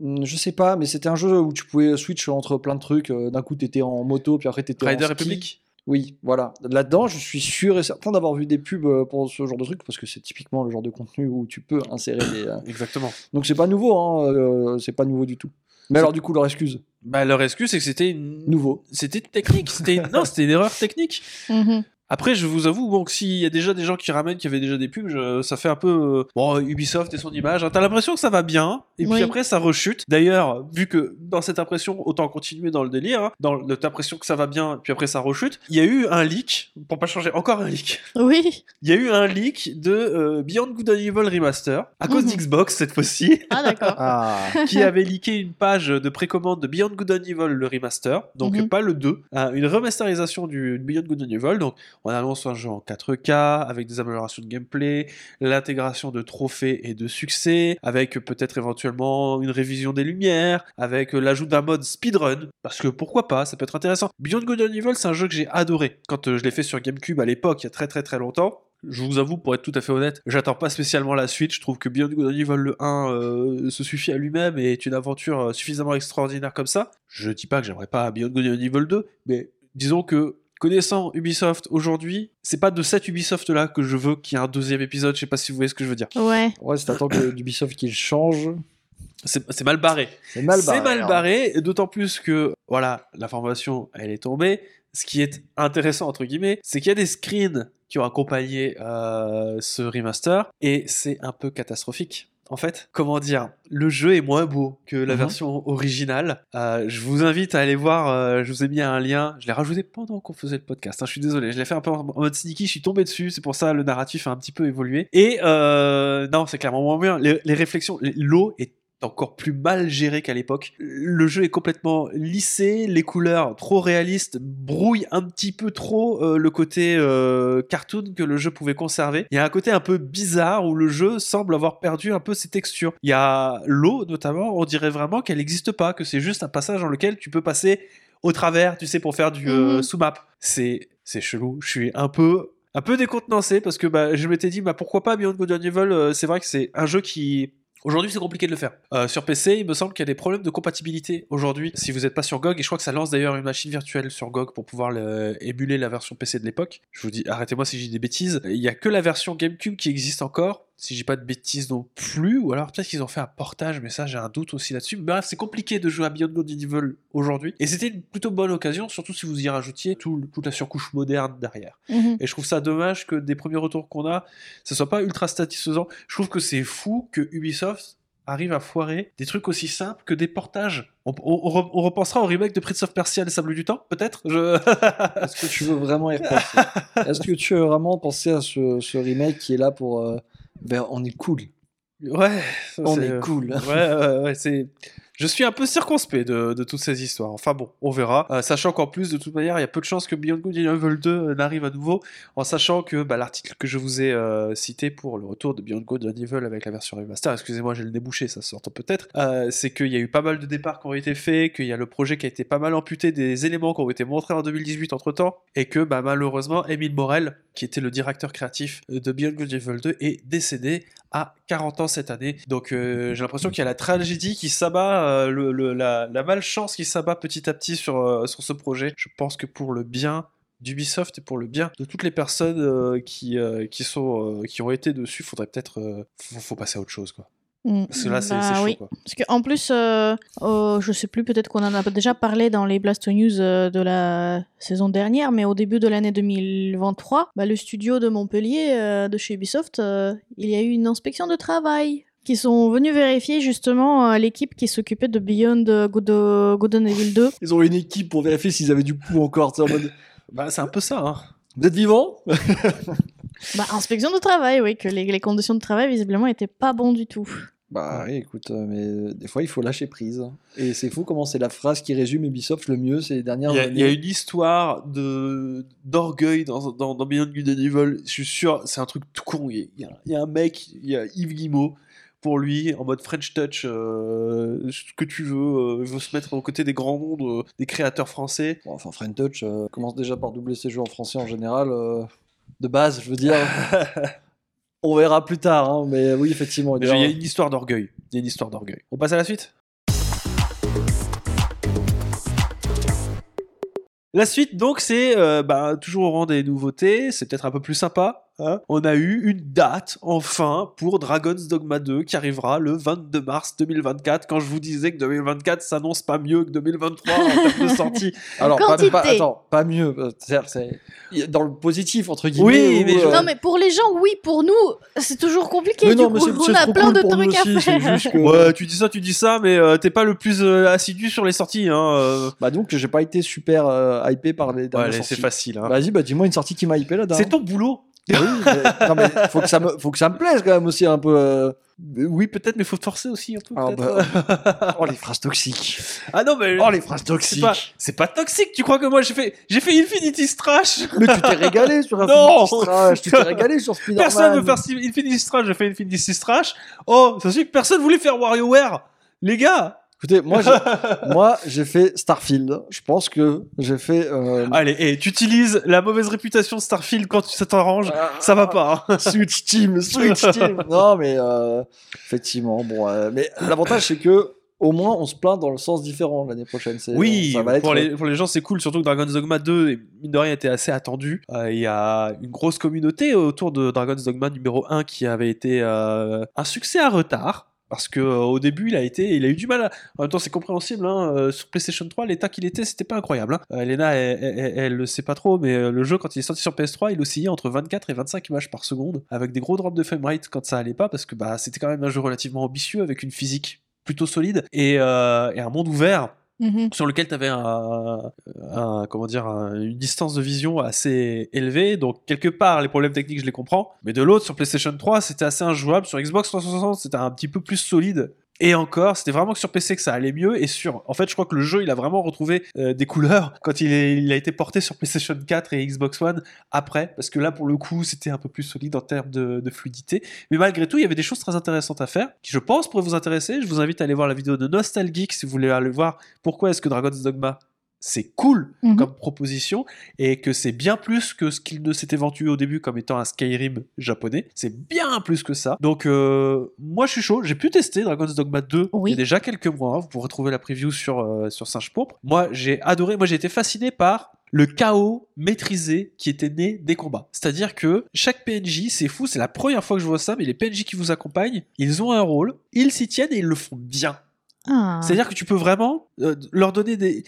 Je sais pas, mais c'était un jeu où tu pouvais switch entre plein de trucs. euh, D'un coup, t'étais en moto, puis après t'étais en Rider ski. Republic? Oui, voilà. Là-dedans, je suis sûr et certain d'avoir vu des pubs euh, pour ce genre de truc parce que c'est typiquement le genre de contenu où tu peux insérer des. euh, Exactement. Donc c'est pas nouveau, hein, euh, c'est pas nouveau du tout. Mais alors du coup, leur excuse, Bah, leur excuse, c'est que c'était une... nouveau. C'était technique. C'était une- non, c'était une erreur technique. Mhm. Après, je vous avoue, bon, que s'il y a déjà des gens qui ramènent qui avaient déjà des pubs, je- ça fait un peu euh, bon Ubisoft et son image. hein. T'as l'impression que ça va bien, et puis après ça rechute. D'ailleurs, vu que dans cette impression, autant continuer dans le délire. hein, dans l'impression que ça va bien, puis après ça rechute. Il y a eu un leak, pour pas changer, encore un leak. Oui. Il y a eu un leak de euh, Beyond Good and Evil Remaster à cause Mhm. d'Xbox cette fois-ci. Ah d'accord. Ah, <laughs> qui avait leaké une page de précommande de Beyond Good and Evil, le remaster, donc Mhm. pas le 2, hein, une remasterisation du Beyond Good and Evil. Donc On annonce un jeu en 4K, avec des améliorations de gameplay, l'intégration de trophées et de succès, avec peut-être éventuellement une révision des lumières, avec l'ajout d'un mode speedrun, parce que pourquoi pas, ça peut être intéressant. Beyond Good and Evil, c'est un jeu que j'ai adoré quand euh, je l'ai fait sur GameCube à l'époque, il y a très très très longtemps. Je vous avoue, pour être tout à fait honnête, j'attends pas spécialement la suite. Je trouve que Beyond Good Evil le 1 euh, se suffit à lui-même et est une aventure euh, suffisamment extraordinaire comme ça. Je dis pas que j'aimerais pas Beyond Good Evil 2, mais disons que connaissant Ubisoft aujourd'hui, c'est pas de cette Ubisoft là que je veux qu'il y ait un deuxième épisode. Je sais pas si vous voyez ce que je veux dire. Ouais. Ouais, c'est attends que d'Ubisoft qu'il change. C'est c'est mal barré. C'est mal barré. C'est mal hein. barré, d'autant plus que, voilà, l'information, elle est tombée. Ce qui est intéressant, entre guillemets, c'est qu'il y a des screens qui ont accompagné euh, ce remaster, et c'est un peu catastrophique. En fait, comment dire, le jeu est moins beau que la Mhm. version originale. Euh, je vous invite à aller voir, euh, je vous ai mis un lien, je l'ai rajouté pendant qu'on faisait le podcast, hein, je suis désolé, je l'ai fait un peu en mode sneaky, je suis tombé dessus, c'est pour ça le narratif a un petit peu évolué. Et euh, non, c'est clairement moins bien, les, les réflexions, l'eau est encore plus mal géré qu'à l'époque. Le jeu est complètement lissé, les couleurs trop réalistes brouillent un petit peu trop euh, le côté euh, cartoon que le jeu pouvait conserver. Il y a un côté un peu bizarre où le jeu semble avoir perdu un peu ses textures. Il y a l'eau notamment, on dirait vraiment qu'elle n'existe pas, que c'est juste un passage dans lequel tu peux passer au travers, tu sais, pour faire du euh, Mhm. sous-map. C'est c'est chelou. Je suis un peu un peu décontenancé parce que bah, je m'étais dit bah pourquoi pas Beyond Good and Evil euh, c'est vrai que c'est un jeu qui Aujourd'hui, c'est compliqué de le faire. Euh, sur PC, il me semble qu'il y a des problèmes de compatibilité aujourd'hui. Si vous n'êtes pas sur GOG, et je crois que ça lance d'ailleurs une machine virtuelle sur GOG pour pouvoir le- émuler la version PC de l'époque. Je vous dis, arrêtez-moi si j'ai des bêtises. Il n'y a que la version GameCube qui existe encore. Si j'ai pas de bêtises non plus, ou alors peut-être qu'ils ont fait un portage, mais ça j'ai un doute aussi là-dessus. Bref, c'est compliqué de jouer à Beyond Good and Evil aujourd'hui. Et c'était une plutôt bonne occasion, surtout si vous y rajoutiez tout- toute la surcouche moderne derrière. Mhm. Et je trouve ça dommage que des premiers retours qu'on a, ce soit pas ultra satisfaisant. Je trouve que c'est fou que Ubisoft arrive à foirer des trucs aussi simples que des portages. On, on- on re- on repensera au remake de Prince of Persia, Les Sables du Temps, peut-être? Je... Est-ce que tu veux vraiment y <laughs> repenser? Est-ce que tu veux vraiment penser à ce, ce remake qui est là pour. euh, ben, on est cool. Ouais, ça, On c'est- est cool. Ouais, ouais, ouais, c'est. Je suis un peu circonspect de, toutes ces histoires. Enfin bon, on verra. Euh, sachant qu'en plus, de toute manière, il y a peu de chances que Beyond Good and Evil 2 euh, n'arrive à nouveau. En sachant que bah, l'article que je vous ai euh, cité pour le retour de Beyond Good and Evil avec la version remaster, excusez-moi, j'ai le débouché, ça s'entend peut-être, c'est qu'il y a eu pas mal de départs qui ont été faits, qu'il y a le projet qui a été pas mal amputé des éléments qui ont été montrés en 2018 entre temps, et que bah, malheureusement, Émile Morel, qui était le directeur créatif de Beyond Good and Evil 2, est décédé à 40 ans cette année. Donc j'ai l'impression qu'il y a la tragédie qui s'abat, euh, le- le- la, la malchance qui s'abat petit à petit sur, euh, sur ce projet. Je pense que pour le bien d'Ubisoft et pour le bien de toutes les personnes euh, qui, euh, qui, sont, euh, qui ont été dessus, faudrait peut-être... faut, faut passer à autre chose, quoi. Mm. Parce que là, c'est Bah c'est chaud, oui. quoi. Parce qu'en plus, oh, je sais plus, peut-être qu'on en a déjà parlé dans les Blast News de la saison dernière, mais au début de l'année 2023, bah, le studio de Montpellier, de chez Ubisoft, il y a eu une inspection de travail qui sont venus vérifier justement euh, l'équipe qui s'occupait de Beyond Good, Good and Evil 2. Ils ont une équipe pour vérifier s'ils avaient du pouls encore. en mode, Bah, c'est un peu ça, hein. Vous êtes vivant <laughs> Bah, inspection de travail, oui, que les, les conditions de travail visiblement étaient pas bonnes du tout. Bah oui, écoute, euh, mais euh, des fois il faut lâcher prise. Et c'est fou comment c'est la phrase qui résume Ubisoft le mieux ces dernières Il y, a, années. il y a une histoire de d'orgueil dans, dans, dans Beyond Good and Evil. Je suis sûr, c'est un truc tout con. Il y a, il y a- un mec, il y a Yves Guillemot, pour lui, en mode French Touch, euh, ce que tu veux, euh, il veut se mettre aux côtés des grands noms, de- des créateurs français. Bon, enfin, Friend Touch euh, commence déjà par doubler ses jeux en français en général. euh, de base, je veux dire. <laughs> On verra plus tard, hein, mais oui, effectivement. Il y a une histoire d'orgueil. Il y a une histoire d'orgueil. On passe à la suite La suite, donc, c'est euh, bah, toujours au rang des nouveautés. C'est peut-être un peu plus sympa. Hein. On a eu une date, enfin, pour Dragon's Dogma 2 qui arrivera le 22 mars 2024. Quand je vous disais que 2024 s'annonce pas mieux que 2023 en termes de sortie. <laughs> Alors, pas, pas- attends, pas mieux. euh, c'est dans le positif, entre guillemets. Oui, mais euh, Non, mais pour les gens, oui, pour nous, c'est toujours compliqué. mais du non, mais coup, c'est on a plein cool de pour nous trucs à faire. juste que. Ouais, tu dis ça, tu dis ça, mais euh, t'es pas le plus euh, assidu sur les sorties. Hein, euh. Bah, donc, j'ai pas été super euh, hypé par les dernières sorties. c'est facile. Hein. Vas-y, bah, dis-moi une sortie qui m'a hypé là-dedans. c'est ton boulot. Oui, mais, non, mais faut que, ça me, faut que ça me plaise quand même aussi un peu. euh. Oui, peut-être, mais faut te forcer aussi un peu. Ah, peut-être. Oh, les phrases toxiques. Ah non, mais Oh, les phrases c'est toxiques. pas, c'est pas toxique. Tu crois que moi j'ai fait, j'ai fait Infinity Strash? Mais tu t'es régalé sur Non. Infinity Strash, tu t'es régalé sur Spider-Man. Personne veut faire Infinity Strash. J'ai fait Infinity Strash. Oh, c'est sûr que personne voulait faire WarioWare. Les gars. Écoutez, moi, j'ai- <laughs> moi, j'ai fait Starfield. Je pense que j'ai fait. euh, Allez, et tu utilises la mauvaise réputation de Starfield quand ça t'arrange. Ça va pas. hein. <laughs> Switch Team, Switch <laughs> Team. Non, mais euh, effectivement, bon. euh, mais l'avantage, c'est que au moins, on se plaint dans le sens différent l'année prochaine. C'est- Oui, ça va être. pour, les, pour les gens c'est cool, surtout que Dragon's Dogma 2, et mine de rien, était assez attendu. Euh, Il y a une grosse communauté autour de Dragon's Dogma numéro 1 qui avait été euh, un succès à retard. Parce que euh, au début, il a été, il a eu du mal. À... En même temps, c'est compréhensible. Hein, euh, sur PlayStation 3, l'état qu'il était, c'était pas incroyable. Hein. Euh, Elena, elle, le sait pas trop, mais le jeu, quand il est sorti sur PS3, il oscillait entre 24 et 25 images par seconde, avec des gros drops de framerate quand ça allait pas, parce que bah, c'était quand même un jeu relativement ambitieux avec une physique plutôt solide et un monde ouvert Mhm. sur lequel tu avais un- comment dire, un- une distance de vision assez élevée. Donc, quelque part, les problèmes techniques, je les comprends. Mais de l'autre, sur PlayStation 3, c'était assez injouable. Sur Xbox 360, c'était un petit peu plus solide. Et encore, c'était vraiment que sur PC que ça allait mieux. Et sur, en fait, je crois que le jeu, il a vraiment retrouvé euh, des couleurs <laughs> quand il, a été porté sur PlayStation 4 et Xbox One après. Parce que là, pour le coup, c'était un peu plus solide en termes de, de fluidité. Mais malgré tout, il y avait des choses très intéressantes à faire qui, je pense, pourraient vous intéresser. Je vous invite à aller voir la vidéo de Nostalgeek si vous voulez aller voir pourquoi est-ce que Dragon's Dogma c'est cool Mhm. comme proposition et que c'est bien plus que ce qu'il ne s'était vendu au début comme étant un Skyrim japonais. C'est bien plus que ça. Donc euh, moi je suis chaud. J'ai pu tester Dragon's Dogma 2 Oui. il y a déjà quelques mois. Vous pourrez trouver la preview sur euh, sur Singe Pourpre. Moi j'ai adoré. Moi j'ai été fasciné par le chaos maîtrisé qui était né des combats. C'est-à-dire que chaque PNJ, c'est fou, c'est la première fois que je vois ça, mais les PNJ qui vous accompagnent, ils ont un rôle, ils s'y tiennent et ils le font bien. Ah. C'est-à-dire que tu peux vraiment euh, leur donner des.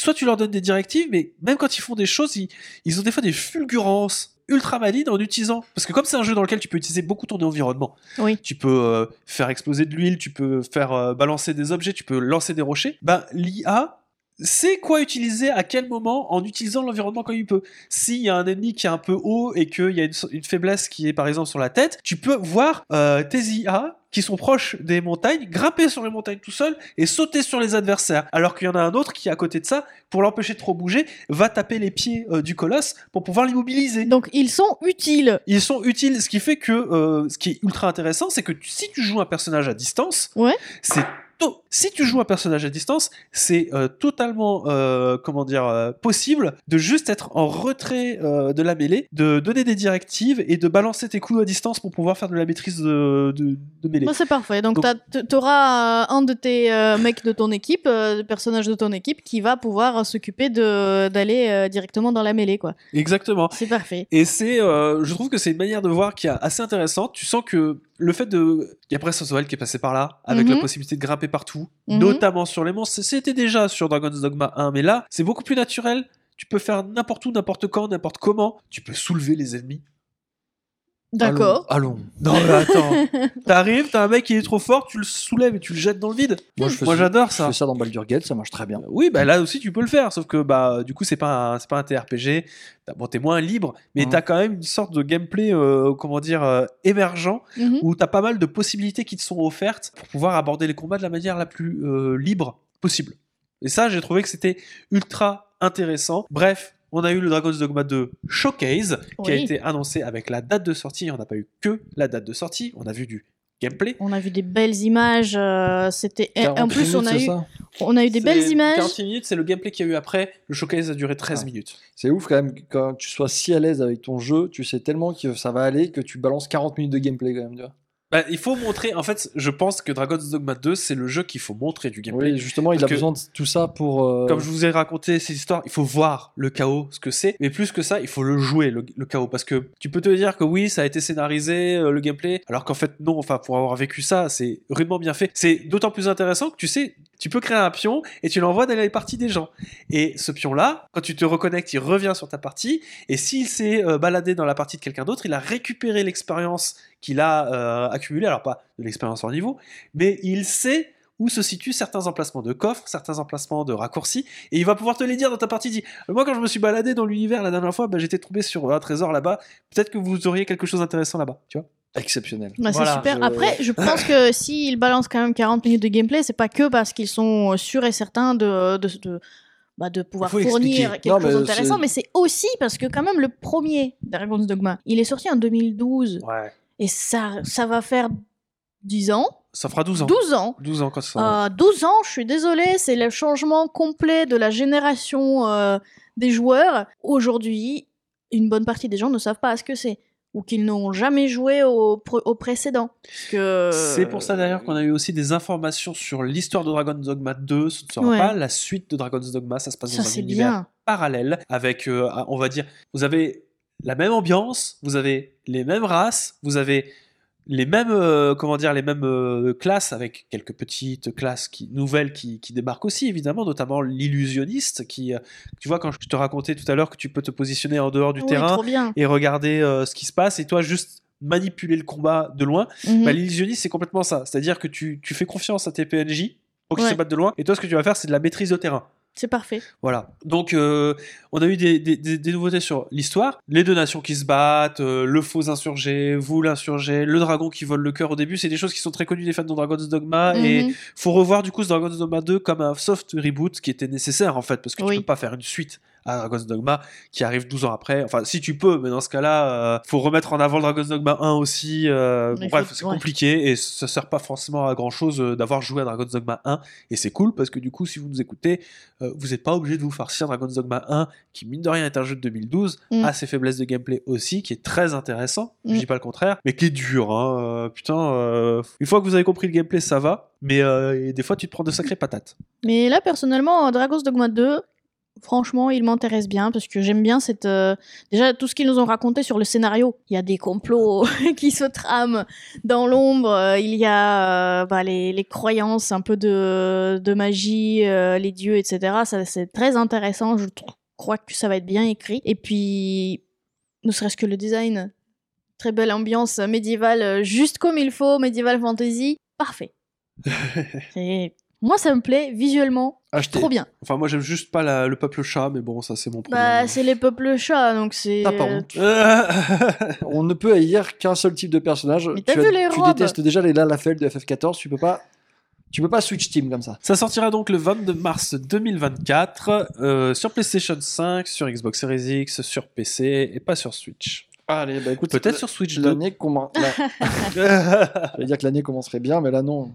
Soit tu leur donnes des directives, mais même quand ils font des choses, ils, ils ont des fois des fulgurances ultra malines en utilisant. Parce que comme c'est un jeu dans lequel tu peux utiliser beaucoup ton environnement, Oui. tu peux euh, faire exploser de l'huile, tu peux faire euh, balancer des objets, tu peux lancer des rochers, bah l'IA sait quoi utiliser à quel moment en utilisant l'environnement comme il peut. S'il y a un ennemi qui est un peu haut et qu'il y a une, une faiblesse qui est par exemple sur la tête, tu peux voir euh, tes IA qui sont proches des montagnes grimper sur les montagnes tout seul et sauter sur les adversaires. Alors qu'il y en a un autre qui, à côté de ça, pour l'empêcher de trop bouger, va taper les pieds euh, du colosse pour pouvoir l'immobiliser. Donc ils sont utiles. Ils sont utiles, ce qui fait que euh, ce qui est ultra intéressant, c'est que tu- si tu joues un personnage à distance, Ouais. c'est si tu joues un personnage à distance, c'est euh, totalement euh, comment dire euh, possible de juste être en retrait de la mêlée, de donner des directives et de balancer tes coups à distance pour pouvoir faire de la maîtrise de, de, de mêlée. Bah, c'est parfait. Donc, Donc- t'as- t- t'auras euh, un de tes mecs de ton équipe, euh, personnage de ton équipe, qui va pouvoir s'occuper d'aller directement dans la mêlée, quoi. Exactement. C'est parfait. Et c'est, je trouve que c'est une manière de voir qui est assez intéressante. Tu sens que le fait de, il y a Breath of the Wild qui est passé par là, avec Mhm. la possibilité de grimper partout, Mhm. notamment sur les monstres. C'était déjà sur Dragon's Dogma 1, mais là, c'est beaucoup plus naturel. Tu peux faire n'importe où, n'importe quand, n'importe comment. Tu peux soulever les ennemis. D'accord. Allons. allons. Non, mais attends. <laughs> T'arrives, t'as un mec qui est trop fort, tu le soulèves et tu le jettes dans le vide. Moi, je fais Moi, ça- j'adore Je fais ça dans Baldur's Gate, ça marche très bien. Oui, bah là aussi tu peux le faire, sauf que bah du coup c'est pas un, c'est pas un TRPG. Bon, t'es moins libre, mais Mhm. t'as quand même une sorte de gameplay, euh, comment dire, euh, émergent Mhm. où t'as pas mal de possibilités qui te sont offertes pour pouvoir aborder les combats de la manière la plus euh, libre possible. Et ça, j'ai trouvé que c'était ultra intéressant. Bref, on a eu le Dragon's Dogma 2 Showcase qui a été annoncé avec la date de sortie. On n'a pas eu que la date de sortie, on a vu du gameplay. On a vu des belles images. euh, C'était. En 40 plus, on a eu, ça? on a eu des belles images. 40 minutes, c'est le gameplay qu'il y a eu après. Le Showcase a duré 13 Ah. minutes. C'est ouf quand même quand tu sois si à l'aise avec ton jeu, tu sais tellement que ça va aller que tu balances 40 minutes de gameplay quand même. Tu vois. Bah, il faut montrer. En fait, je pense que Dragon's Dogma 2, c'est le jeu qu'il faut montrer du gameplay. Oui, justement, il Parce a que- besoin de tout ça pour. euh, Comme je vous ai raconté ces histoires, il faut voir le chaos, ce que c'est. Mais plus que ça, il faut le jouer, le, le chaos. Parce que tu peux te dire que oui, ça a été scénarisé, euh, le gameplay. Alors qu'en fait, non. Enfin, pour avoir vécu ça, c'est rudement bien fait. C'est d'autant plus intéressant que tu sais, tu peux créer un pion et tu l'envoies dans les parties des gens. Et ce pion-là, quand tu te reconnectes, il revient sur ta partie. Et s'il s'est euh, baladé dans la partie de quelqu'un d'autre, il a récupéré l'expérience qu'il a euh, accumulée. Alors, pas de l'expérience en niveau, mais il sait où se situent certains emplacements de coffres, certains emplacements de raccourcis, et il va pouvoir te les dire dans ta partie. Dit, moi quand je me suis baladé dans l'univers la dernière fois, bah, j'étais tombé sur un trésor là-bas, peut-être que vous auriez quelque chose d'intéressant là-bas, tu vois exceptionnel. Bah, Voilà, c'est super. je- Après, je pense que <laughs> s'ils balancent quand même 40 minutes de gameplay, c'est pas que parce qu'ils sont sûrs et certains de, de, de, bah, de pouvoir fournir expliquer. quelque Non, chose d'intéressant, mais c'est aussi parce que quand même le premier Dragon's Dogma, il est sorti en 2012 Ouais. Et ça, ça va faire 10 ans, Ça fera 12 ans. 12 ans. 12 ans quand ça. Euh, 12 ans, je suis désolée, c'est le changement complet de la génération euh, des joueurs. Aujourd'hui, une bonne partie des gens ne savent pas ce que c'est ou qu'ils n'ont jamais joué au, pr- au précédent. Que... C'est pour ça d'ailleurs qu'on a eu aussi des informations sur l'histoire de Dragon's Dogma 2. Ce ne sera Ouais. pas la suite de Dragon's Dogma, ça se passe Ça, dans un univers bien. parallèle avec, euh, on va dire, vous avez la même ambiance, vous avez les mêmes races, vous avez les mêmes, euh, comment dire, les mêmes euh, classes avec quelques petites classes qui, nouvelles qui, qui débarquent aussi évidemment, notamment l'illusionniste qui, euh, tu vois, quand je te racontais tout à l'heure que tu peux te positionner en dehors du Oui, terrain et regarder ce qui se passe et toi juste manipuler le combat de loin. Mhm. Bah, l'illusionniste, c'est complètement ça. C'est-à-dire que tu, tu fais confiance à tes PNJ pour qu'ils Ouais. se battent de loin. Et toi, ce que tu vas faire, c'est de la maîtrise de terrain. C'est parfait. Voilà. Donc, euh, on a eu des, des- des- des nouveautés sur l'histoire. Les deux nations qui se battent, euh, le faux insurgé, vous l'insurgé, le dragon qui vole le cœur au début. C'est des choses qui sont très connues des fans de Dragon's Dogma. Et Mhm. faut revoir du coup ce Dragon's Dogma 2 comme un soft reboot qui était nécessaire en fait. Parce que Oui. tu peux pas faire une suite à Dragon's Dogma qui arrive 12 ans après. Enfin, si tu peux, mais dans ce cas-là, euh, faut remettre en avant le Dragon's Dogma 1 aussi. euh, bref, c'est ouais. compliqué et ça sert pas forcément à grand chose d'avoir joué à Dragon's Dogma 1. Et c'est cool parce que du coup, si vous nous écoutez, euh, vous n'êtes pas obligé de vous farcir Dragon's Dogma 1 qui, mine de rien, est un jeu de 2012, Mm. a ses faiblesses de gameplay aussi, qui est très intéressant. Je Mm. dis pas le contraire, mais qui est dur. Hein. euh, putain, euh, une fois que vous avez compris le gameplay, ça va. Mais euh, des fois, tu te prends de sacrées patates. Mais là, personnellement, Dragon's Dogma 2, franchement, il m'intéresse bien parce que j'aime bien cette. euh, Déjà, tout ce qu'ils nous ont raconté sur le scénario. Il y a des complots <laughs> qui se trament dans l'ombre. euh, Il y a euh, bah, les, les croyances un peu de, de magie, euh, les dieux, etc. Ça, c'est très intéressant. Je crois que ça va être bien écrit. Et puis, ne serait-ce que le design. Très belle ambiance médiévale, juste comme il faut, médiéval fantasy. Parfait. <laughs> C'est- Moi, ça me plaît visuellement. Acheté. Trop bien. Enfin, moi, j'aime juste pas la- le peuple chat, mais bon, ça, c'est mon problème. Bah, c'est les peuples chats, donc c'est. T'as pas honte. On ne peut haïr qu'un seul type de personnage. Mais t'as tu, vu les tu robes détestes déjà les Lalafell de FF14. Tu peux pas, tu peux pas switch team comme ça. Ça sortira donc le 22 mars 2024 euh, sur PlayStation 5, sur Xbox Series X, sur PC et pas sur Switch. Allez, bah écoute, Peut-être sur Switch 2. l'année commence. <laughs> J'allais dire que l'année commencerait bien, mais là non.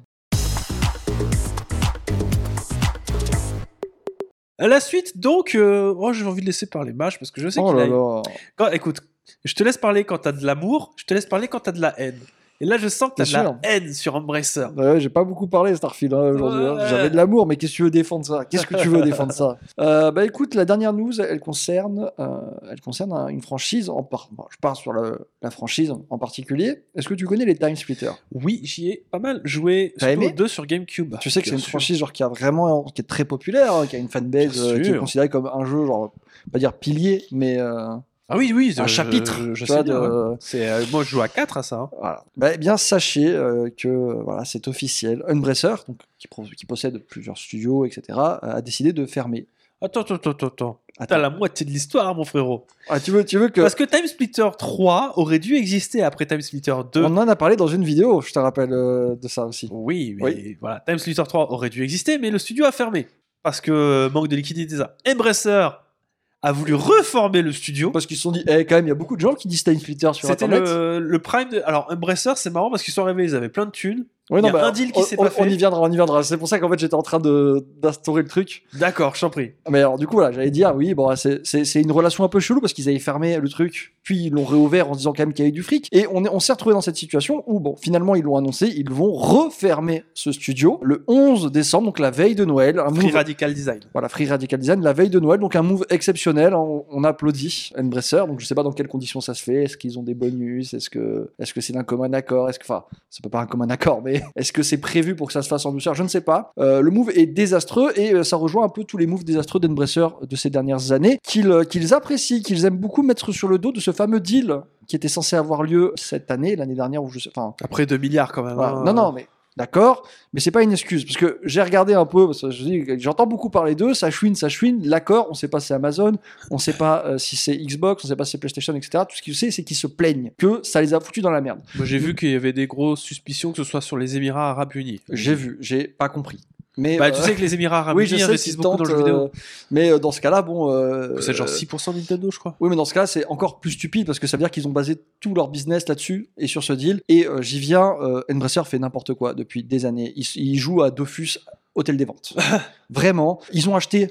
À la suite, donc, euh, oh, j'ai envie de laisser parler Mage parce que je sais Oh qu'il a... là. Quand- écoute, je te laisse parler quand t'as de l'amour, je te laisse parler quand t'as de la haine. Et là, je sens que t'as de Bien la sûr. haine sur Embracer. Ouais, j'ai pas beaucoup parlé Starfield hein, aujourd'hui. hein. J'avais de l'amour, mais qu'est-ce que tu veux défendre ça? Qu'est-ce que tu veux défendre ça? <laughs> Euh, Bah écoute, la dernière news, elle concerne, euh, elle concerne un- une franchise. En par... bon, je pars sur le- la franchise en particulier. Est-ce que tu connais les Time Splitters? Oui, j'y ai pas mal joué, T'as aimé? 2 sur GameCube. Tu sais que c'est une sûr. franchise genre qui a vraiment, qui est très populaire, hein, qui a une fanbase euh, qui est sûr. considérée comme un jeu genre, pas dire pilier, mais euh, Ah oui, oui, un je- chapitre, Je, sais de- ouais. C'est, euh, moi, je joue à 4 à ça. hein. Voilà. Bah, eh bien, sachez euh, que voilà, c'est officiel. Unbracer, donc, qui, possède plusieurs studios, etc., euh, a décidé de fermer. Attends, attends, attends, attends. T'as la moitié de l'histoire, mon frérot. Ah, tu veux, tu veux que Parce que Time Splitter 3 aurait dû exister après Time Splitter 2. on en a parlé dans une vidéo, je te rappelle euh, de ça aussi. Oui, mais Oui. voilà, Time Splitter 3 aurait dû exister, mais le studio a fermé. Parce que manque de liquidité, ça. Embracer a voulu reformer le studio. Parce qu'ils se sont dit, eh, quand même, il y a beaucoup de gens qui disent Time Splitter sur C'était Internet. le, le prime de... Alors, Embracer, c'est marrant parce qu'ils sont arrivés, ils avaient plein de thunes. Ouais, il y a bah, un deal qui on, s'est on- pas fait. on y viendra, on y viendra. C'est pour ça qu'en fait, j'étais en train de- d'instaurer le truc. D'accord, je t'en prie. Mais alors, du coup, voilà, j'allais dire, oui, bon, c'est- c'est c'est une relation un peu chelou parce qu'ils avaient fermé le truc, puis ils l'ont réouvert en disant quand même qu'il y avait du fric. Et on, est- on s'est retrouvé dans cette situation où, bon, finalement, ils l'ont annoncé, ils vont refermer ce studio le 11 décembre, donc la veille de Noël. Un Free move- Radical Design. Voilà, Free Radical Design, la veille de Noël, donc un move exceptionnel. On, on applaudit Embracer. Donc je sais pas dans quelles conditions ça se fait. Est-ce qu'ils ont des bonus? Est-ce que est-ce que c'est d'un commun accord? Est-ce que, enfin, c'est pas un commun accord, mais est-ce que c'est prévu pour que ça se fasse en douceur? Je ne sais pas. Euh, le move est désastreux et euh, ça rejoint un peu tous les moves désastreux d'Embracer de ces dernières années qu'ils euh, qu'ils apprécient, qu'ils aiment beaucoup mettre sur le dos de ce fameux deal qui était censé avoir lieu cette année, l'année dernière, ou je sais, enfin, Après 2 milliards quand même. hein. Non, non, mais D'accord, mais c'est pas une excuse parce que j'ai regardé un peu, j'entends beaucoup parler d'eux, ça chouine, ça chouine, l'accord, on sait pas si c'est Amazon, on sait pas euh, si c'est Xbox, on sait pas si c'est PlayStation, etc. Tout ce qu'ils sait, c'est qu'ils se plaignent que ça les a foutus dans la merde. Moi, j'ai vu qu'il y avait des grosses suspicions que ce soit sur les Émirats Arabes Unis. J'ai vu, j'ai pas compris. Mais Bah, euh, tu sais que les Émirats Arabes <laughs> oui, Unis investissent beaucoup dans le jeu vidéo. euh, mais euh, dans ce cas-là, bon. euh, C'est genre euh, 6% Nintendo, je crois. Oui, mais dans ce cas, c'est encore plus stupide parce que ça veut dire qu'ils ont basé tout leur business là-dessus et sur ce deal. Et euh, j'y viens, euh, Embracer fait n'importe quoi depuis des années. Ils, ils jouent à Dofus, hôtel des ventes. <laughs> Vraiment, ils ont acheté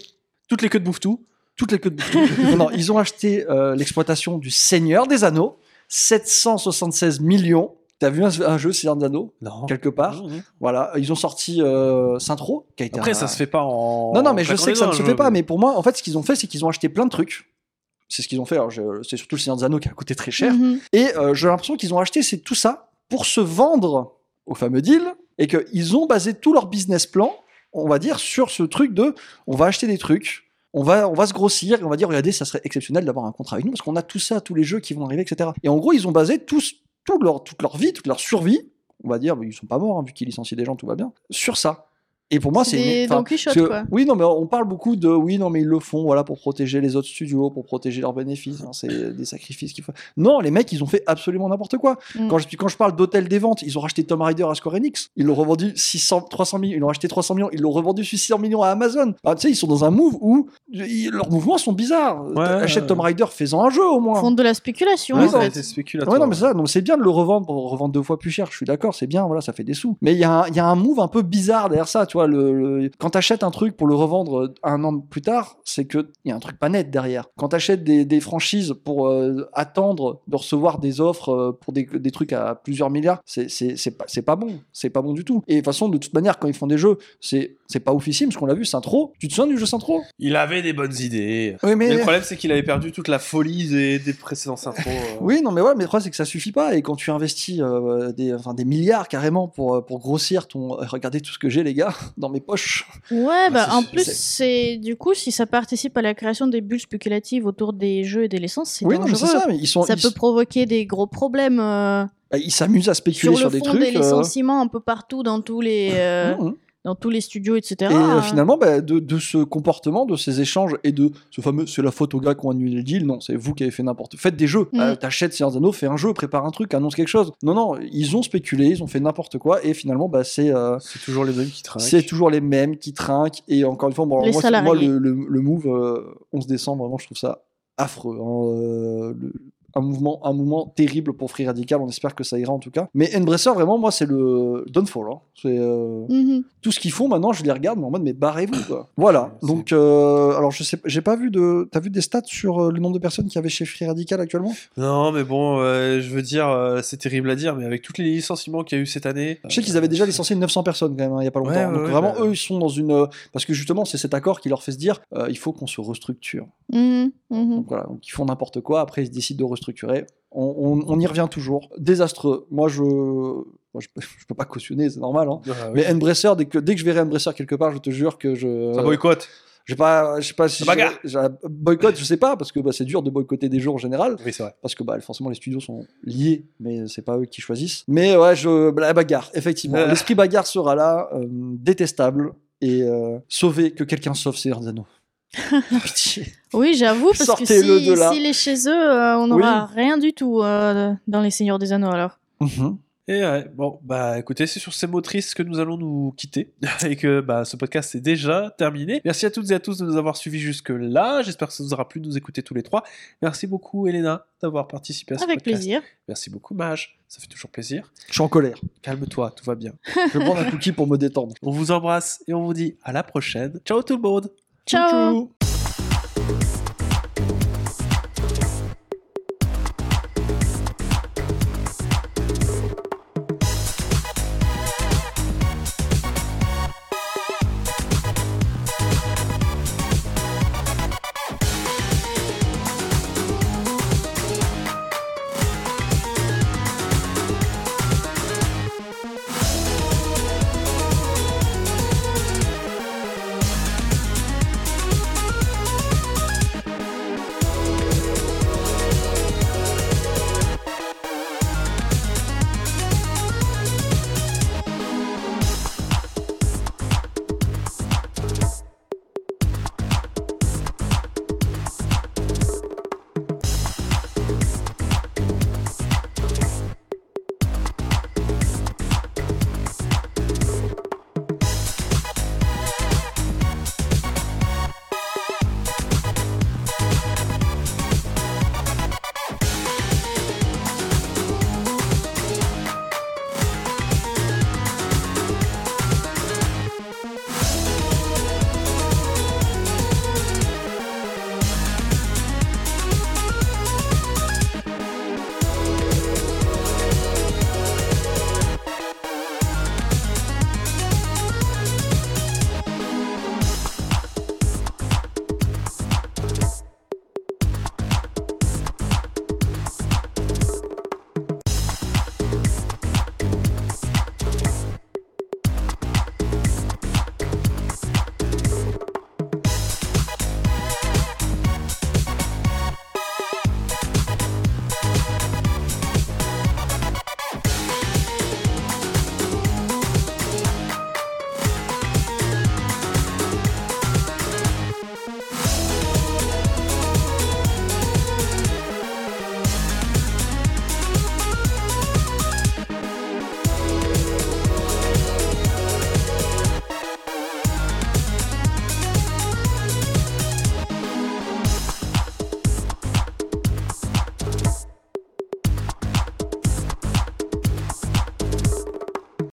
Toutes les queues de Bouftou. toutes les queues de bouffon. <laughs> non, non, ils ont acheté euh, l'exploitation du Seigneur des Anneaux, 776 millions. T'as vu un, un jeu Seigneur des Anneaux? Non. quelque part Non, non. Voilà, ils ont sorti euh, Saint-Tro, qui a été Après, un- ça se fait pas en. non, non, mais je sais que ça ne se fait pas. Mais pour moi, en fait, ce qu'ils ont fait, c'est qu'ils ont acheté plein de trucs. C'est ce qu'ils ont fait. Alors, je- c'est surtout le Seigneur des Anneaux qui a coûté très cher. Mhm. Et euh, j'ai l'impression qu'ils ont acheté c'est tout ça pour se vendre au fameux deal et qu'ils ont basé tout leur business plan, on va dire, sur ce truc de on va acheter des trucs. On va, on va se grossir et on va dire regardez ça serait exceptionnel d'avoir un contrat avec nous parce qu'on a tout ça tous les jeux qui vont arriver etc et en gros ils ont basé tous, tout leur, toute leur vie toute leur survie on va dire ils sont pas morts hein, vu qu'ils licencient des gens tout va bien. Sur ça et pour moi C'est des Quichotte, quoi. oui, non, mais on parle beaucoup de oui, non, mais ils le font, voilà, pour protéger les autres studios, pour protéger leurs bénéfices. hein, c'est <laughs> des sacrifices qu'il faut. Non, les mecs, ils ont fait absolument n'importe quoi. Mm. Quand, je, quand je parle d'hôtel des ventes, ils ont racheté Tom Raider à Square Enix. Ils l'ont revendu 600, 300 millions. Ils l'ont acheté 300 millions. Ils l'ont revendu 600 millions à Amazon. Ah, tu sais, ils sont dans un move où ils- leurs mouvements sont bizarres. Ouais, Achète ouais. Tom Raider, fais-en un jeu au moins. Font de la spéculation, Oui, en fait. Ouais, non, mais ça, donc c'est bien de le revendre pour revendre deux fois plus cher. Je suis d'accord, c'est bien, voilà, ça fait des sous. Mais il y, a un- il y a un move un peu bizarre derrière ça, tu vois. Le, le- quand t'achètes un truc pour le revendre un an plus tard, c'est que il y a un truc pas net derrière. Quand t'achètes des, des franchises pour euh, attendre de recevoir des offres euh, pour des, des trucs à plusieurs milliards, c'est pas bon, c'est pas bon du tout. Et de toute façon, de toute manière, quand ils font des jeux, c'est pas officiel, parce qu'on l'a vu, Saint-Tro. Tu te souviens du jeu Saint-Tro Il avait des bonnes idées. Oui, Mais le problème, c'est qu'il avait perdu toute la folie des, des précédents euh. <laughs> Oui, non, mais ouais, mais le problème, c'est que ça suffit pas. Et quand tu investis euh, des, enfin, des milliards carrément pour, euh, pour grossir ton. euh, Regardez tout ce que j'ai, les gars, dans mes poches. Ouais, bah c'est- en plus, c'est- du coup, si ça participe à la création des bulles spéculatives autour des jeux et des licences, c'est Oui, non, mais c'est dangereux. ça. Mais ils sont. Ça ils peut provoquer des gros problèmes euh, bah, ils s'amusent à spéculer sur sur, le des fond trucs. des euh, licenciements un peu partout dans tous les <laughs> euh. Dans tous les studios, etc. Et euh, finalement, bah, de, de ce comportement, de ces échanges et de ce fameux c'est la faute aux gars qui ont annulé le deal, non, c'est vous qui avez fait n'importe Faites des jeux. Mm. Euh, T'achètes Seigneur Anneaux, fais un jeu, prépare un truc, annonce quelque chose. Non, non, ils ont spéculé, ils ont fait n'importe quoi et finalement, bah, c'est. euh, C'est toujours les mêmes qui trinquent. C'est toujours les mêmes qui trinquent. Et encore une fois, bon, moi, le, le- le move euh, 11 décembre, vraiment, je trouve ça affreux. hein, euh, le- un, mouvement, un mouvement terrible pour Free Radical. On espère que ça ira en tout cas. Mais Embracer, vraiment, moi, c'est le downfall. hein. C'est euh, mhm. tout ce qu'ils font maintenant. Je les regarde, mais en mode, mais barrez-vous. Quoi. Voilà. Donc, euh, alors, je sais, j'ai pas vu de. T'as vu des stats sur euh, le nombre de personnes qui avaient chez Free Radical actuellement? Non, mais bon, euh, je veux dire, euh, c'est terrible à dire, mais avec tous les licenciements qu'il y a eu cette année. Je sais qu'ils avaient déjà licencié 900 personnes quand même, hein, il y a pas longtemps. Ouais, ouais, Donc ouais, vraiment, bah- eux, ils sont dans une. Parce que justement, c'est cet accord qui leur fait se dire euh, il faut qu'on se restructure. Mhm, mhm. Donc voilà, donc ils font n'importe quoi, après ils se décident de restructurer. On, on- on y revient toujours. Désastreux. Moi, je, moi, je, peux- <laughs> je peux pas cautionner, c'est normal. hein. Ah, oui. Mais Embracer, dès que, dès que je verrai Embracer quelque part, je te jure que je. Ça boycotte. Je sais pas, je sais pas si. Ça bagarre. je- boycott, je sais pas, parce que bah, c'est dur de boycotter des jeux en général. Oui, c'est vrai. Parce que bah, forcément, les studios sont liés, mais c'est pas eux qui choisissent. Mais ouais, je, la bagarre, effectivement. Euh. L'esprit bagarre sera là, euh, détestable. Et euh, sauver, que quelqu'un sauve Seigneur des Anneaux. <laughs> Oui, j'avoue, parce que Sortez-le si, de là. s'il est chez eux, euh, on n'aura rien du tout euh, dans les Seigneurs des Anneaux alors. Mhm. Et ouais, bon, bah écoutez, c'est sur ces mots tristes que nous allons nous quitter <laughs> et que bah, ce podcast est déjà terminé. Merci à toutes et à tous de nous avoir suivis jusque-là. J'espère que ça vous aura plu de nous écouter tous les trois. Merci beaucoup, Elena, d'avoir participé à ce Avec podcast. plaisir. Merci beaucoup, Mage. Ça fait toujours plaisir. Je suis en colère. Calme-toi, tout va bien. Je vais prendre un cookie pour me détendre. On vous embrasse et on vous dit à la prochaine. Ciao tout le monde Ciao. Ciao.